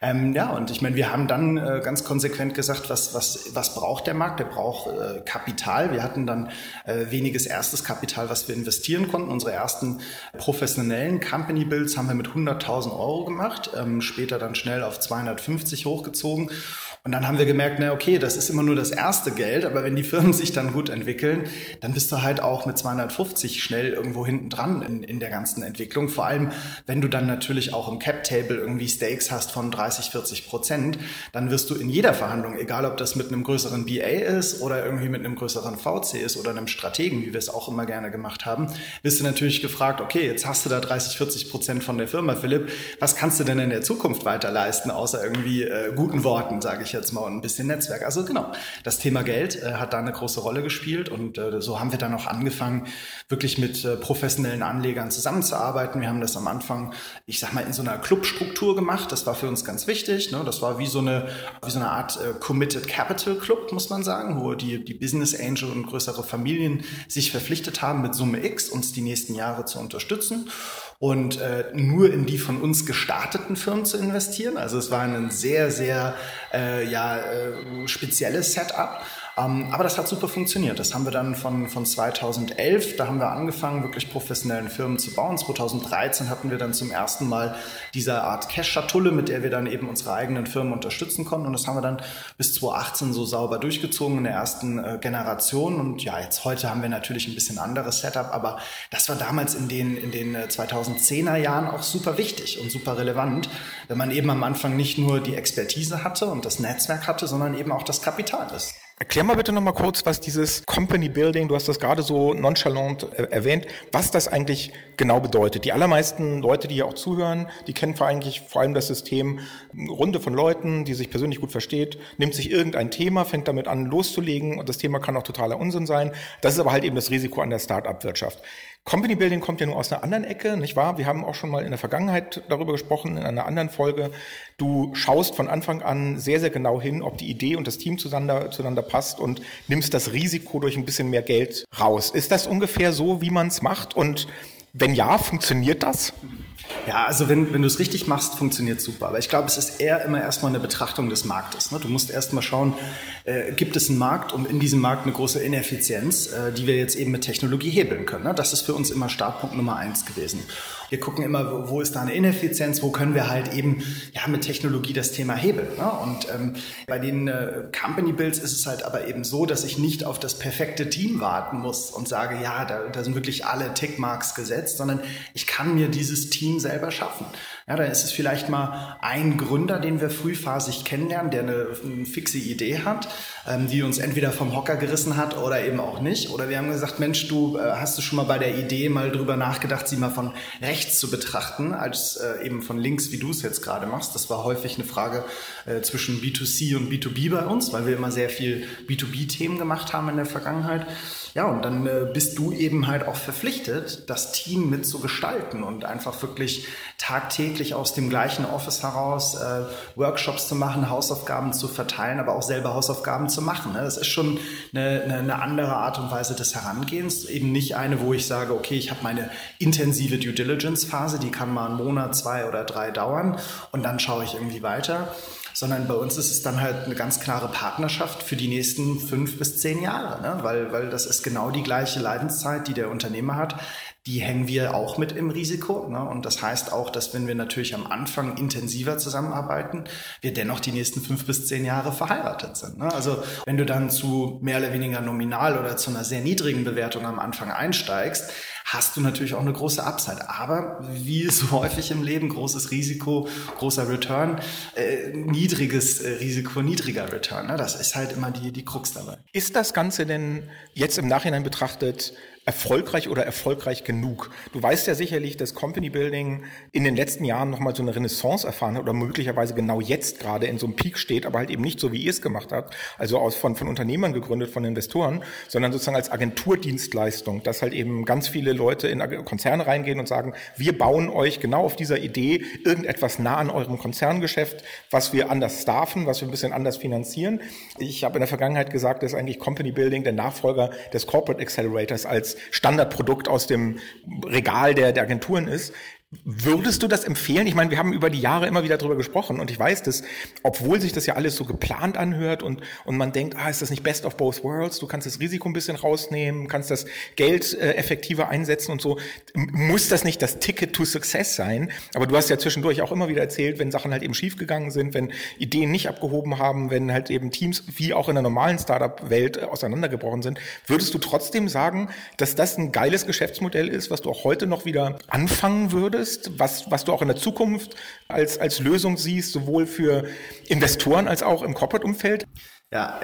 Ähm, ja, und ich meine, wir haben dann äh, ganz konsequent gesagt, was, was, was braucht der Markt? Der braucht äh, Kapital. Wir hatten dann äh, weniges erstes Kapital, was wir investieren konnten. Unsere ersten professionellen Company Builds haben wir mit 100.000 Euro gemacht, ähm, später dann schnell auf 250 hochgezogen. Und dann haben wir gemerkt, na okay, das ist immer nur das erste Geld, aber wenn die Firmen sich dann gut entwickeln, dann bist du halt auch mit 250 schnell irgendwo hinten dran in, in der ganzen Entwicklung. Vor allem, wenn du dann natürlich auch im Cap-Table irgendwie Stakes hast von 30, 40 Prozent, dann wirst du in jeder Verhandlung, egal ob das mit einem größeren BA ist oder irgendwie mit einem größeren VC ist oder einem Strategen, wie wir es auch immer gerne gemacht haben, wirst du natürlich gefragt, okay, jetzt hast du da 30, 40 Prozent von der Firma, Philipp, was kannst du denn in der Zukunft weiter leisten, außer irgendwie äh, guten Worten, sage ich jetzt mal, und ein bisschen Netzwerk. Also genau, das Thema Geld äh, hat da eine große Rolle gespielt und äh, so haben wir dann auch angefangen, wirklich mit äh, professionellen Anlegern zusammenzuarbeiten. Wir haben das am Anfang, ich sag mal, in so einer Clubstruktur gemacht. Das war für uns ganz wichtig. Ne? Das war wie so eine, wie so eine Art äh, Committed Capital Club, muss man sagen, wo die, die Business Angel und größere Familien sich verpflichtet haben, mit Summe X uns die nächsten Jahre zu unterstützen. Und äh, nur in die von uns gestarteten Firmen zu investieren. Also es war ein sehr, sehr äh, ja, äh, spezielles Setup. Ähm, aber das hat super funktioniert. Das haben wir dann von, von 2011, da haben wir angefangen, wirklich professionellen Firmen zu bauen. 2013 hatten wir dann zum ersten Mal diese Art Cash-Schatulle, mit der wir dann eben unsere eigenen Firmen unterstützen konnten. Und das haben wir dann bis 2018 so sauber durchgezogen in der ersten äh, Generation. Und ja, jetzt heute haben wir natürlich ein bisschen anderes Setup, aber das war damals in den, in den 2010er äh, Jahren auch super wichtig und super relevant, wenn man eben am Anfang nicht nur die Expertise hatte und das Netzwerk hatte, sondern eben auch das Kapital ist. Erklär mal bitte nochmal kurz, was dieses Company Building, du hast das gerade so nonchalant äh, erwähnt, was das eigentlich genau bedeutet. Die allermeisten Leute, die hier auch zuhören, die kennen vor eigentlich vor allem das System Runde von Leuten, die sich persönlich gut versteht, nimmt sich irgendein Thema, fängt damit an loszulegen und das Thema kann auch totaler Unsinn sein. Das ist aber halt eben das Risiko an der Start-up-Wirtschaft. Company Building kommt ja nur aus einer anderen Ecke, nicht wahr? Wir haben auch schon mal in der Vergangenheit darüber gesprochen, in einer anderen Folge. Du schaust von Anfang an sehr, sehr genau hin, ob die Idee und das Team zueinander, zueinander passt und nimmst das Risiko durch ein bisschen mehr Geld raus. Ist das ungefähr so, wie man es macht? Und wenn ja, funktioniert das? Ja, also wenn, wenn du es richtig machst, funktioniert super. Aber ich glaube, es ist eher immer erstmal eine Betrachtung des Marktes. Ne? Du musst erstmal schauen, äh, gibt es einen Markt und in diesem Markt eine große Ineffizienz, äh, die wir jetzt eben mit Technologie hebeln können. Ne? Das ist für uns immer Startpunkt Nummer eins gewesen. Wir gucken immer, wo ist da eine Ineffizienz, wo können wir halt eben ja mit Technologie das Thema hebeln. Ne? Und ähm, bei den äh, Company Builds ist es halt aber eben so, dass ich nicht auf das perfekte Team warten muss und sage, ja, da, da sind wirklich alle Tickmarks gesetzt, sondern ich kann mir dieses Team selber schaffen. Ja, da ist es vielleicht mal ein Gründer, den wir frühphasig kennenlernen, der eine, eine fixe Idee hat, ähm, die uns entweder vom Hocker gerissen hat oder eben auch nicht. Oder wir haben gesagt, Mensch, du äh, hast du schon mal bei der Idee mal drüber nachgedacht, sie mal von rechts zu betrachten, als äh, eben von links, wie du es jetzt gerade machst. Das war häufig eine Frage äh, zwischen B2C und B2B bei uns, weil wir immer sehr viel B2B-Themen gemacht haben in der Vergangenheit. Ja, und dann äh, bist du eben halt auch verpflichtet, das Team mit zu gestalten und einfach wirklich tagtäglich aus dem gleichen Office heraus äh, Workshops zu machen, Hausaufgaben zu verteilen, aber auch selber Hausaufgaben zu machen. Ne? Das ist schon eine, eine, andere Art und Weise des Herangehens. Eben nicht eine, wo ich sage, okay, ich habe meine intensive Due Diligence-Phase, die kann mal einen Monat, zwei oder drei dauern und dann schaue ich irgendwie weiter sondern bei uns ist es dann halt eine ganz klare Partnerschaft für die nächsten fünf bis zehn Jahre, ne? weil, weil das ist genau die gleiche Leidenszeit, die der Unternehmer hat. Die hängen wir auch mit im Risiko. Ne? Und das heißt auch, dass wenn wir natürlich am Anfang intensiver zusammenarbeiten, wir dennoch die nächsten fünf bis zehn Jahre verheiratet sind. Ne? Also wenn du dann zu mehr oder weniger nominal oder zu einer sehr niedrigen Bewertung am Anfang einsteigst, hast du natürlich auch eine große Upside. Aber wie so häufig im Leben, großes Risiko, großer Return, äh, niedriges äh, Risiko, niedriger Return. Ne? Das ist halt immer die, die Krux dabei. Ist das Ganze denn jetzt im Nachhinein betrachtet erfolgreich oder erfolgreich genug? Du weißt ja sicherlich, dass Company Building in den letzten Jahren nochmal so eine Renaissance erfahren hat oder möglicherweise genau jetzt gerade in so einem Peak steht, aber halt eben nicht so, wie ihr es gemacht habt, also aus, von, von Unternehmern gegründet, von Investoren, sondern sozusagen als Agenturdienstleistung, dass halt eben ganz viele Leute in Konzerne reingehen und sagen, wir bauen euch genau auf dieser Idee irgendetwas nah an eurem Konzerngeschäft, was wir anders staffen, was wir ein bisschen anders finanzieren. Ich habe in der Vergangenheit gesagt, dass eigentlich Company Building der Nachfolger des Corporate Accelerators als Standardprodukt aus dem Regal der, der Agenturen ist. Würdest du das empfehlen? Ich meine, wir haben über die Jahre immer wieder darüber gesprochen und ich weiß, dass, obwohl sich das ja alles so geplant anhört und, und man denkt, ah, ist das nicht best of both worlds? Du kannst das Risiko ein bisschen rausnehmen, kannst das Geld äh, effektiver einsetzen und so. Muss das nicht das Ticket to Success sein? Aber du hast ja zwischendurch auch immer wieder erzählt, wenn Sachen halt eben schiefgegangen sind, wenn Ideen nicht abgehoben haben, wenn halt eben Teams wie auch in der normalen Startup-Welt äh, auseinandergebrochen sind. Würdest du trotzdem sagen, dass das ein geiles Geschäftsmodell ist, was du auch heute noch wieder anfangen würdest? Würdest, was, was du auch in der Zukunft als, als Lösung siehst, sowohl für Investoren als auch im Corporate-Umfeld? Ja,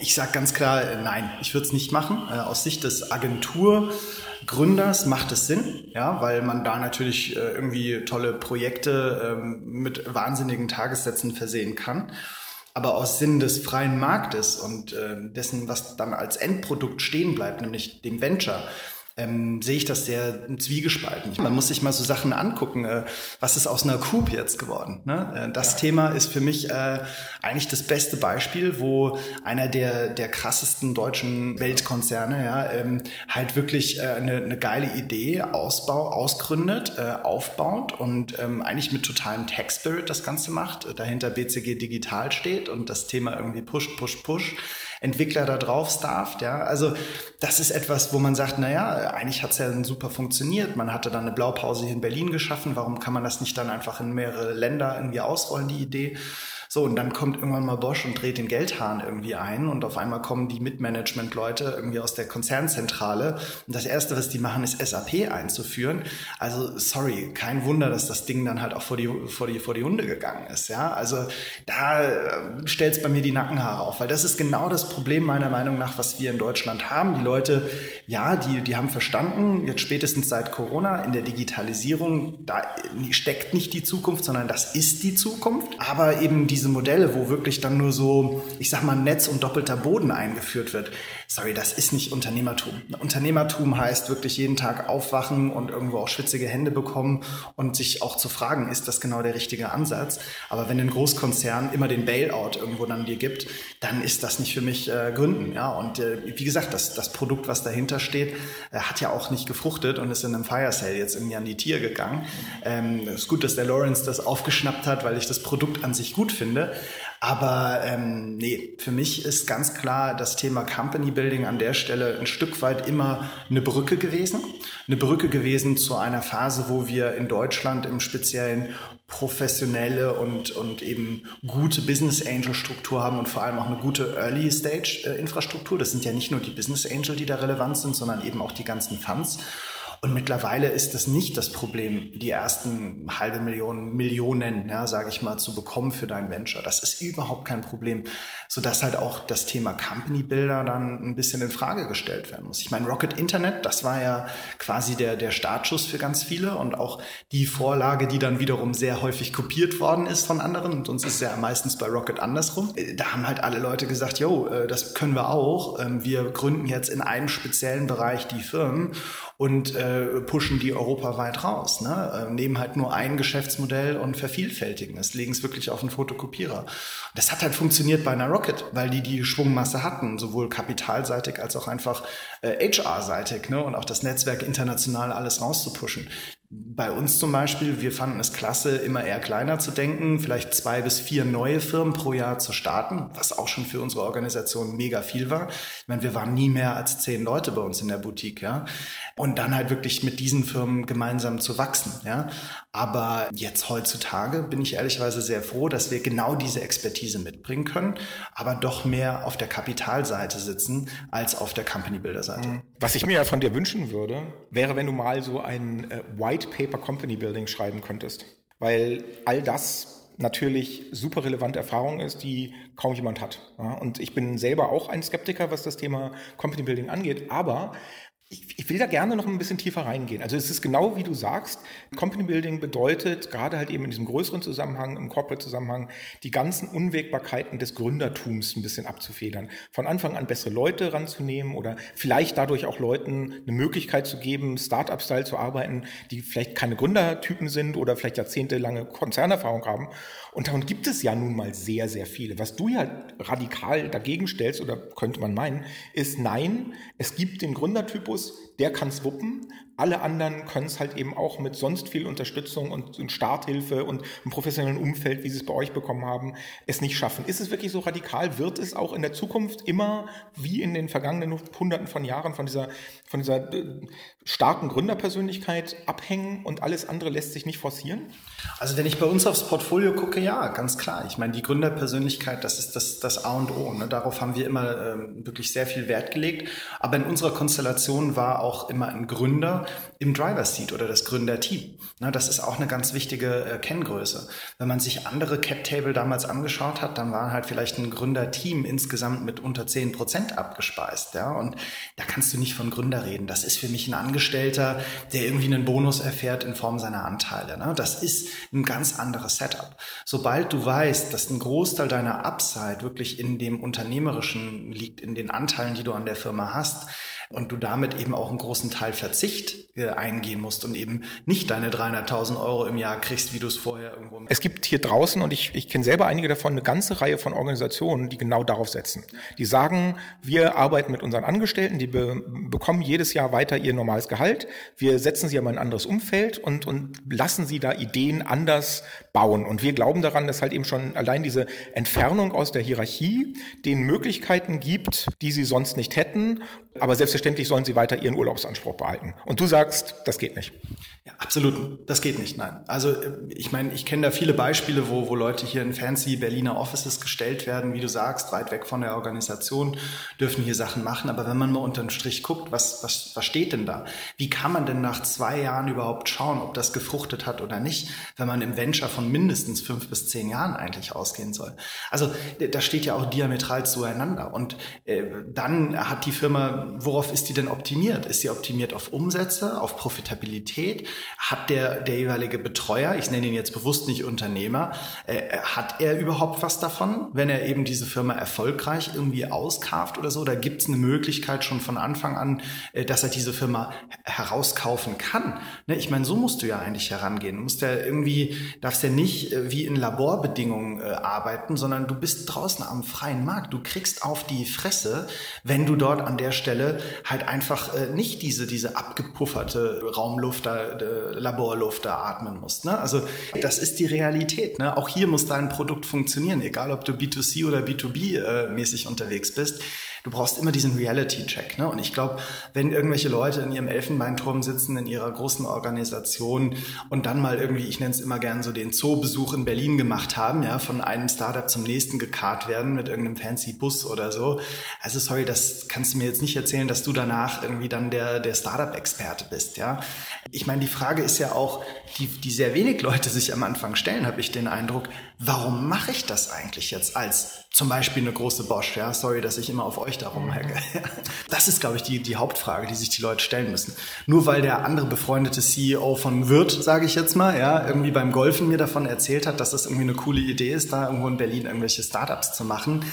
ich sage ganz klar, äh, nein, ich würde es nicht machen. Äh, aus Sicht des Agenturgründers macht es Sinn, ja, weil man da natürlich äh, irgendwie tolle Projekte ähm, mit wahnsinnigen Tagessätzen versehen kann. Aber aus Sinn des freien Marktes und dessen, was dann als Endprodukt stehen bleibt, nämlich dem Venture, ähm, sehe ich das sehr zwiegespalten. Man muss sich mal so Sachen angucken. Äh, was ist aus einer Coupe jetzt geworden? Ne? Äh, das ja. Thema ist für mich äh, eigentlich das beste Beispiel, wo einer der, der krassesten deutschen Weltkonzerne ja, ähm, halt wirklich äh, eine, eine geile Idee ausbau, ausgründet, äh, aufbaut und ähm, eigentlich mit totalem Tech-Spirit das Ganze macht, dahinter BCG Digital steht und das Thema irgendwie push, push, push Entwickler da drauf stafft. Ja? Also das ist etwas, wo man sagt, naja, eigentlich hat es ja super funktioniert. Man hatte dann eine Blaupause hier in Berlin geschaffen. Warum kann man das nicht dann einfach in mehrere Länder irgendwie ausrollen, die Idee? So, und dann kommt irgendwann mal Bosch und dreht den Geldhahn irgendwie ein und auf einmal kommen die Mitmanagement-Leute irgendwie aus der Konzernzentrale und das Erste, was die machen, ist SAP einzuführen. Also, sorry, kein Wunder, dass das Ding dann halt auch vor die, vor die, vor die Hunde gegangen ist, ja. Also, da äh, stellt es bei mir die Nackenhaare auf, weil das ist genau das Problem meiner Meinung nach, was wir in Deutschland haben. Die Leute, ja, die, die haben verstanden, jetzt spätestens seit Corona in der Digitalisierung, da steckt nicht die Zukunft, sondern das ist die Zukunft. Aber eben diese Modelle, wo wirklich dann nur so, ich sag mal, Netz und doppelter Boden eingeführt wird. Sorry, das ist nicht Unternehmertum. Unternehmertum heißt wirklich jeden Tag aufwachen und irgendwo auch schwitzige Hände bekommen und sich auch zu fragen, ist das genau der richtige Ansatz? Aber wenn ein Großkonzern immer den Bailout irgendwo dann dir gibt, dann ist das nicht für mich äh, Gründen. Ja, und äh, wie gesagt, das, das Produkt, was dahinter steht, äh, hat ja auch nicht gefruchtet und ist in einem Fire Sale jetzt irgendwie an die Tier gegangen. Ähm, ist gut, dass der Lawrence das aufgeschnappt hat, weil ich das Produkt an sich gut finde. Aber ähm, nee, für mich ist ganz klar das Thema Company Building an der Stelle ein Stück weit immer eine Brücke gewesen. Eine Brücke gewesen zu einer Phase, wo wir in Deutschland im Speziellen professionelle und, und eben gute Business Angel Struktur haben und vor allem auch eine gute Early Stage äh, Infrastruktur. Das sind ja nicht nur die Business Angel, die da relevant sind, sondern eben auch die ganzen Funds. Und mittlerweile ist das nicht das Problem, die ersten halbe Millionen, Millionen, ja, sage ich mal, zu bekommen für dein Venture. Das ist überhaupt kein Problem, sodass halt auch das Thema Company Builder dann ein bisschen in Frage gestellt werden muss. Ich meine, Rocket Internet, das war ja quasi der, der Startschuss für ganz viele und auch die Vorlage, die dann wiederum sehr häufig kopiert worden ist von anderen. Und uns ist ja meistens bei Rocket andersrum. Da haben halt alle Leute gesagt, yo, äh, das können wir auch. Ähm, wir gründen jetzt in einem speziellen Bereich die Firmen und äh, pushen die europaweit raus. Ne? Äh, nehmen halt nur ein Geschäftsmodell und vervielfältigen es, legen es wirklich auf einen Fotokopierer. Das hat halt funktioniert bei einer Rocket, weil die die Schwungmasse hatten, sowohl kapitalseitig als auch einfach äh, HR-seitig ne? und auch das Netzwerk international alles rauszupushen. Bei uns zum Beispiel, wir fanden es klasse, immer eher kleiner zu denken, vielleicht zwei bis vier neue Firmen pro Jahr zu starten, was auch schon für unsere Organisation mega viel war. Ich meine, wir waren nie mehr als zehn Leute bei uns in der Boutique, ja. Und dann halt wirklich mit diesen Firmen gemeinsam zu wachsen, ja. Aber jetzt heutzutage bin ich ehrlicherweise sehr froh, dass wir genau diese Expertise mitbringen können, aber doch mehr auf der Kapitalseite sitzen als auf der Company Builder Seite. Mhm. Was ich mir ja von dir wünschen würde, wäre, wenn du mal so ein äh, White Paper Company Building schreiben könntest. Weil all das natürlich super relevante Erfahrung ist, die kaum jemand hat. Und ich bin selber auch ein Skeptiker, was das Thema Company Building angeht. Aber ich, ich, will da gerne noch ein bisschen tiefer reingehen. Also es ist genau wie du sagst, Company Building bedeutet gerade halt eben in diesem größeren Zusammenhang, im Corporate-Zusammenhang, die ganzen Unwägbarkeiten des Gründertums ein bisschen abzufedern. Von Anfang an bessere Leute ranzunehmen oder vielleicht dadurch auch Leuten eine Möglichkeit zu geben, Start-up-Style zu arbeiten, die vielleicht keine Gründertypen sind oder vielleicht jahrzehntelange Konzernerfahrung haben. Und davon gibt es ja nun mal sehr, sehr viele. Was du ja radikal dagegen stellst, oder könnte man meinen, ist nein, es gibt den Gründertypus, der kann es wuppen, alle anderen können es halt eben auch mit sonst viel Unterstützung und, und Starthilfe und einem professionellen Umfeld, wie sie es bei euch bekommen haben, es nicht schaffen. Ist es wirklich so radikal? Wird es auch in der Zukunft immer wie in den vergangenen Hunderten von Jahren von dieser, von dieser äh, starken Gründerpersönlichkeit abhängen und alles andere lässt sich nicht forcieren? Also wenn ich bei uns aufs Portfolio gucke, ja, ganz klar. Ich meine, die Gründerpersönlichkeit, das ist das, das A und O. Ne? Darauf haben wir immer ähm, wirklich sehr viel Wert gelegt. Aber in unserer Konstellation war auch immer ein Gründer im Driver Seat oder das Gründerteam. Das ist auch eine ganz wichtige äh, Kenngröße. Wenn man sich andere Cap Table damals angeschaut hat, dann war halt vielleicht ein Gründerteam insgesamt mit unter 10 Prozent abgespeist. Und da kannst du nicht von Gründer reden. Das ist für mich ein Angestellter, der irgendwie einen Bonus erfährt in Form seiner Anteile. Ne? Das ist ein ganz anderes Setup. Sobald du weißt, dass ein Großteil deiner Upside wirklich in dem Unternehmerischen liegt, in den Anteilen, die du an der Firma hast, und du damit eben auch einen großen Teil Verzicht äh, eingehen musst und eben nicht deine 300.000 Euro im Jahr kriegst, wie du es vorher irgendwo. Es gibt hier draußen, und ich, ich kenne selber einige davon, eine ganze Reihe von Organisationen, die genau darauf setzen. Die sagen, wir arbeiten mit unseren Angestellten, die be bekommen jedes Jahr weiter ihr normales Gehalt. Wir setzen sie aber in ein anderes Umfeld und, und lassen sie da Ideen anders bauen. Und wir glauben daran, dass halt eben schon allein diese Entfernung aus der Hierarchie den Möglichkeiten gibt, die sie sonst nicht hätten. Aber selbstverständlich sollen sie weiter ihren Urlaubsanspruch behalten. Und du sagst, das geht nicht. Ja, absolut. Das geht nicht, nein. Also ich meine, ich kenne da viele Beispiele, wo, wo Leute hier in fancy Berliner Offices gestellt werden, wie du sagst, weit weg von der Organisation, dürfen hier Sachen machen. Aber wenn man mal unter den Strich guckt, was, was, was steht denn da? Wie kann man denn nach zwei Jahren überhaupt schauen, ob das gefruchtet hat oder nicht, wenn man im Venture von mindestens fünf bis zehn Jahren eigentlich ausgehen soll? Also da steht ja auch diametral zueinander. Und äh, dann hat die Firma, worauf ist die denn optimiert? Ist sie optimiert auf Umsätze, auf Profitabilität? Hat der, der jeweilige Betreuer, ich nenne ihn jetzt bewusst nicht Unternehmer, äh, hat er überhaupt was davon, wenn er eben diese Firma erfolgreich irgendwie auskauft oder so? Da gibt es eine Möglichkeit schon von Anfang an, äh, dass er diese Firma herauskaufen kann. Ne? Ich meine, so musst du ja eigentlich herangehen. Du musst ja irgendwie, darfst ja nicht äh, wie in Laborbedingungen äh, arbeiten, sondern du bist draußen am freien Markt. Du kriegst auf die Fresse, wenn du dort an der Stelle halt einfach äh, nicht diese, diese abgepufferte Raumluft, Laborluft da atmen musst. Ne? Also das ist die Realität. Ne? Auch hier muss dein Produkt funktionieren, egal ob du B2C oder B2B äh, mäßig unterwegs bist du brauchst immer diesen Reality-Check. Ne? Und ich glaube, wenn irgendwelche Leute in ihrem Elfenbeinturm sitzen, in ihrer großen Organisation und dann mal irgendwie, ich nenne es immer gern so den Zoobesuch in Berlin gemacht haben, ja, von einem Startup zum nächsten gekarrt werden mit irgendeinem fancy Bus oder so. Also sorry, das kannst du mir jetzt nicht erzählen, dass du danach irgendwie dann der, der Startup-Experte bist, ja. Ich meine, die Frage ist ja auch, die, die sehr wenig Leute sich am Anfang stellen, habe ich den Eindruck, warum mache ich das eigentlich jetzt als zum Beispiel eine große Bosch, ja, sorry, dass ich immer auf euch darum hacke. Das ist, glaube ich, die, die Hauptfrage, die sich die Leute stellen müssen. Nur weil der andere befreundete CEO von Wirt, sage ich jetzt mal, ja, irgendwie beim Golfen mir davon erzählt hat, dass das irgendwie eine coole Idee ist, da irgendwo in Berlin irgendwelche Startups zu machen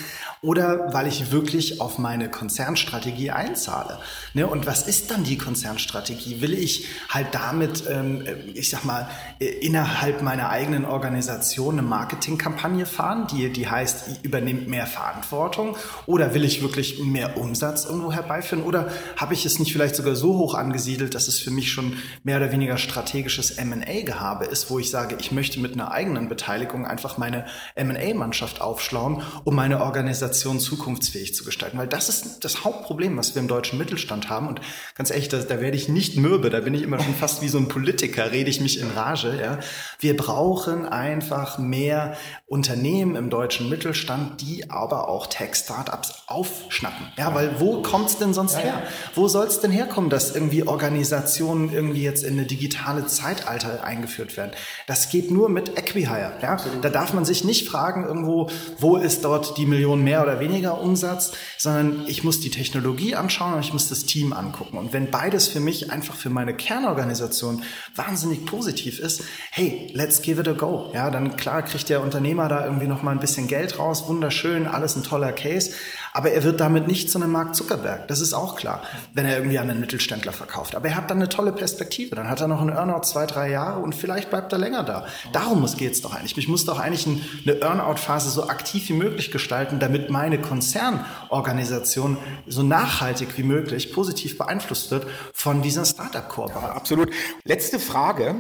oder weil ich wirklich auf meine Konzernstrategie einzahle. Ne? Und was ist dann die Konzernstrategie? Will ich halt damit, ähm, ich sag mal, äh, innerhalb meiner eigenen Organisation eine Marketingkampagne fahren, die, die heißt, übernimmt mehr Verantwortung? Oder will ich wirklich mehr Umsatz irgendwo herbeiführen? Oder habe ich es nicht vielleicht sogar so hoch angesiedelt, dass es für mich schon mehr oder weniger strategisches M&A-Gehabe ist, wo ich sage, ich möchte mit einer eigenen Beteiligung einfach meine M&A-Mannschaft aufschlauen, um meine Organisation zukunftsfähig zu gestalten. Weil das ist das Hauptproblem, was wir im deutschen Mittelstand haben. Und ganz ehrlich, da, da werde ich nicht mürbe, da bin ich immer schon fast wie so ein Politiker, rede ich mich in Rage. Ja. Wir brauchen einfach mehr Unternehmen im deutschen Mittelstand, die aber auch Tech-Startups aufschnappen. Ja, weil wo kommt's denn sonst ja, her? Wo soll's denn herkommen, dass irgendwie Organisationen irgendwie jetzt in eine digitale Zeitalter eingeführt werden? Das geht nur mit Equihire. Ja? Da darf man sich nicht fragen irgendwo, wo ist dort die Million mehr oder weniger Umsatz, sondern ich muss die Technologie anschauen und ich muss das Team angucken. Und wenn beides für mich einfach für meine Kernorganisation wahnsinnig positiv ist, hey, let's give it a go. Ja, dann klar kriegt der Unternehmer da irgendwie noch mal ein bisschen Geld raus, wunderschön, alles ein toller Case. Aber er wird damit nicht zu einem Mark Zuckerberg. Das ist auch klar, wenn er irgendwie an einen Mittelständler verkauft. Aber er hat dann eine tolle Perspektive. Dann hat er noch einen Earnout zwei, drei Jahre und vielleicht bleibt er länger da. Darum geht es doch eigentlich. Ich muss doch eigentlich eine Earnout-Phase so aktiv wie möglich gestalten, damit meine Konzernorganisation so nachhaltig wie möglich positiv beeinflusst wird von dieser Startup-Kooperation. Ja, absolut. Letzte Frage.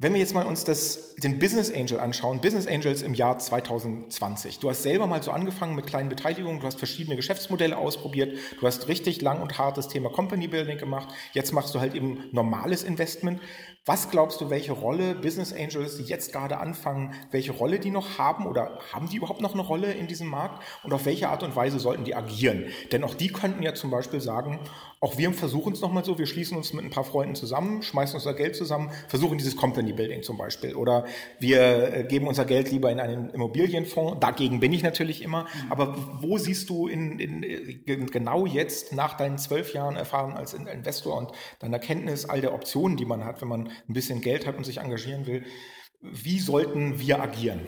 Wenn wir jetzt mal uns das, den Business Angel anschauen, Business Angels im Jahr 2020. Du hast selber mal so angefangen mit kleinen Beteiligungen, du hast verschiedene Geschäftsmodelle ausprobiert, du hast richtig lang und hartes Thema Company Building gemacht, jetzt machst du halt eben normales Investment. Was glaubst du, welche Rolle Business Angels, die jetzt gerade anfangen, welche Rolle die noch haben oder haben die überhaupt noch eine Rolle in diesem Markt und auf welche Art und Weise sollten die agieren? Denn auch die könnten ja zum Beispiel sagen, auch wir versuchen es nochmal so, wir schließen uns mit ein paar Freunden zusammen, schmeißen unser Geld zusammen, versuchen dieses Company Building zum Beispiel. Oder wir äh, geben unser Geld lieber in einen Immobilienfonds. Dagegen bin ich natürlich immer. Aber wo siehst du in, in, in genau jetzt nach deinen zwölf Jahren Erfahrung als Investor und deiner Kenntnis all der Optionen, die man hat, wenn man ein bisschen Geld hat und sich engagieren will, wie sollten wir agieren?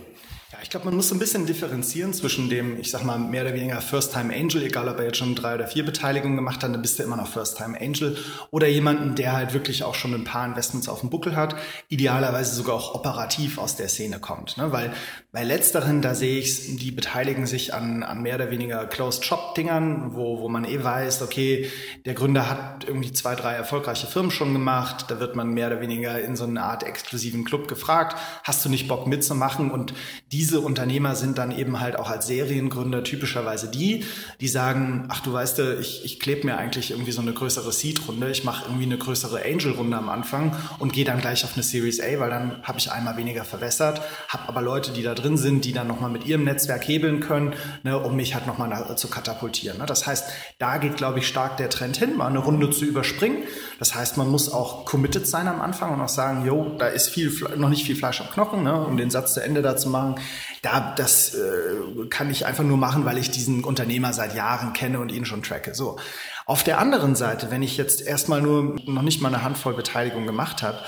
Ja, ich glaube, man muss so ein bisschen differenzieren zwischen dem, ich sag mal, mehr oder weniger First-Time Angel, egal ob er jetzt schon drei oder vier Beteiligungen gemacht hat, dann bist du immer noch First-Time Angel. Oder jemanden, der halt wirklich auch schon ein paar Investments auf dem Buckel hat, idealerweise sogar auch operativ aus der Szene kommt. Ne? Weil bei letzteren, da sehe ich die beteiligen sich an, an mehr oder weniger Closed-Shop-Dingern, wo, wo man eh weiß, okay, der Gründer hat irgendwie zwei, drei erfolgreiche Firmen schon gemacht, da wird man mehr oder weniger in so eine Art exklusiven Club gefragt, hast du nicht Bock mitzumachen? Und diese Unternehmer sind dann eben halt auch als Seriengründer typischerweise die, die sagen, ach du weißt, ich, ich klebe mir eigentlich irgendwie so eine größere Seed-Runde, ich mache irgendwie eine größere Angel-Runde am Anfang und gehe dann gleich auf eine Series A, weil dann habe ich einmal weniger verwässert, habe aber Leute, die da drin sind, die dann nochmal mit ihrem Netzwerk hebeln können, ne, um mich halt nochmal zu katapultieren. Ne? Das heißt, da geht, glaube ich, stark der Trend hin, mal eine Runde zu überspringen. Das heißt, man muss auch committed sein am Anfang und auch sagen, jo, da ist viel, noch nicht viel Fleisch am Knochen, ne, um den Satz zu Ende da zu machen. Da, das äh, kann ich einfach nur machen, weil ich diesen Unternehmer seit Jahren kenne und ihn schon tracke. So. Auf der anderen Seite, wenn ich jetzt erstmal nur noch nicht mal eine Handvoll Beteiligung gemacht habe,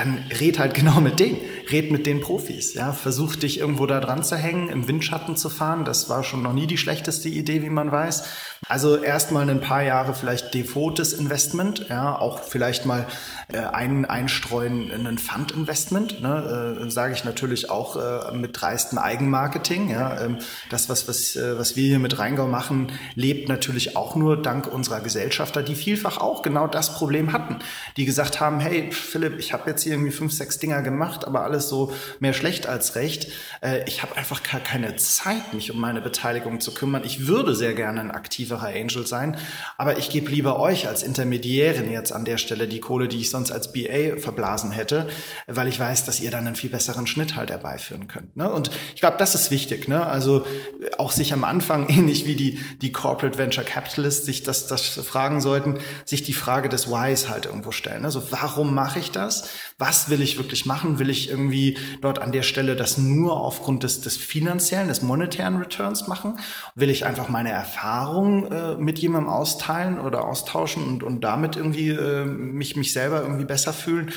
dann red halt genau mit denen. Red mit den Profis. Ja, versuch dich irgendwo da dran zu hängen, im Windschatten zu fahren. Das war schon noch nie die schlechteste Idee, wie man weiß. Also erstmal ein paar Jahre vielleicht devotes Investment, ja, auch vielleicht mal äh, ein, einstreuen in ein Fund-Investment, ne, äh, sage ich natürlich auch äh, mit dreistem Eigenmarketing. Ja, ähm, das, was, was, äh, was wir hier mit Rheingau machen, lebt natürlich auch nur dank unserer Gesellschafter, die vielfach auch genau das Problem hatten, die gesagt haben, hey Philipp, ich habe jetzt hier irgendwie fünf, sechs Dinger gemacht, aber alles so mehr schlecht als recht. Äh, ich habe einfach gar keine Zeit, mich um meine Beteiligung zu kümmern. Ich würde sehr gerne ein aktiver aktiverer Angel sein. Aber ich gebe lieber euch als Intermediärin jetzt an der Stelle die Kohle, die ich sonst als BA verblasen hätte, weil ich weiß, dass ihr dann einen viel besseren Schnitt halt herbeiführen könnt. Ne? Und ich glaube, das ist wichtig. Ne? Also auch sich am Anfang, ähnlich wie die, die Corporate Venture Capitalists sich das, das fragen sollten, sich die Frage des Whys halt irgendwo stellen. Also warum mache ich das? Was will ich wirklich machen? Will ich irgendwie dort an der Stelle das nur aufgrund des, des finanziellen, des monetären Returns machen? Will ich einfach meine Erfahrungen äh, mit jemandem austeilen oder austauschen und, und damit irgendwie äh, mich, mich selber irgendwie besser fühlen?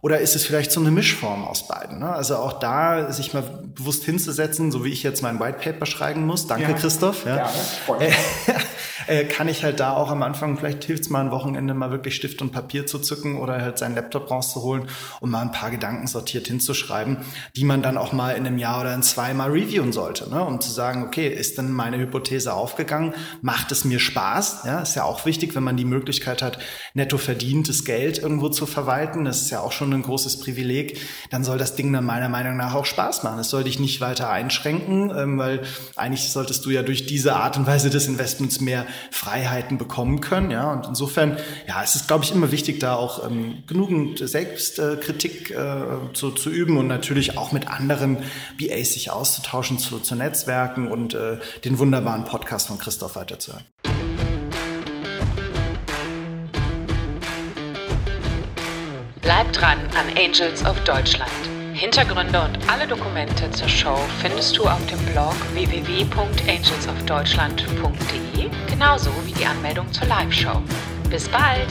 Oder ist es vielleicht so eine Mischform aus beiden? Ne? Also auch da sich mal bewusst hinzusetzen, so wie ich jetzt mein White Paper schreiben muss. Danke, ja. Christoph. Ja. ja äh, kann ich halt da auch am Anfang, vielleicht hilft es mal ein Wochenende mal wirklich Stift und Papier zu zücken oder halt seinen Laptop rauszuholen und mal ein paar Gedanken sortiert hinzuschreiben, die man dann auch mal in einem Jahr oder in zwei mal reviewen sollte, ne? um zu sagen, okay, ist denn meine Hypothese aufgegangen? Macht es mir Spaß? Ja, ist ja auch wichtig, wenn man die Möglichkeit hat, netto verdientes Geld irgendwo zu verwalten. Das ist ja auch schon ein großes Privileg, dann soll das Ding dann meiner Meinung nach auch Spaß machen. Es soll dich nicht weiter einschränken, ähm, weil eigentlich solltest du ja durch diese Art und Weise des Investments mehr Freiheiten bekommen können. Ja, und insofern, ja, es ist, glaube ich, immer wichtig, da auch ähm, genügend Selbstkritik äh, zu, zu üben und natürlich auch mit anderen BAs sich auszutauschen, zu, zu Netzwerken und äh, den wunderbaren Podcast von Christoph weiterzuhören. Bleib dran an Angels of Deutschland. Hintergründe und alle Dokumente zur Show findest du auf dem Blog www.angelsofdeutschland.de, genauso wie die Anmeldung zur Live-Show. Bis bald!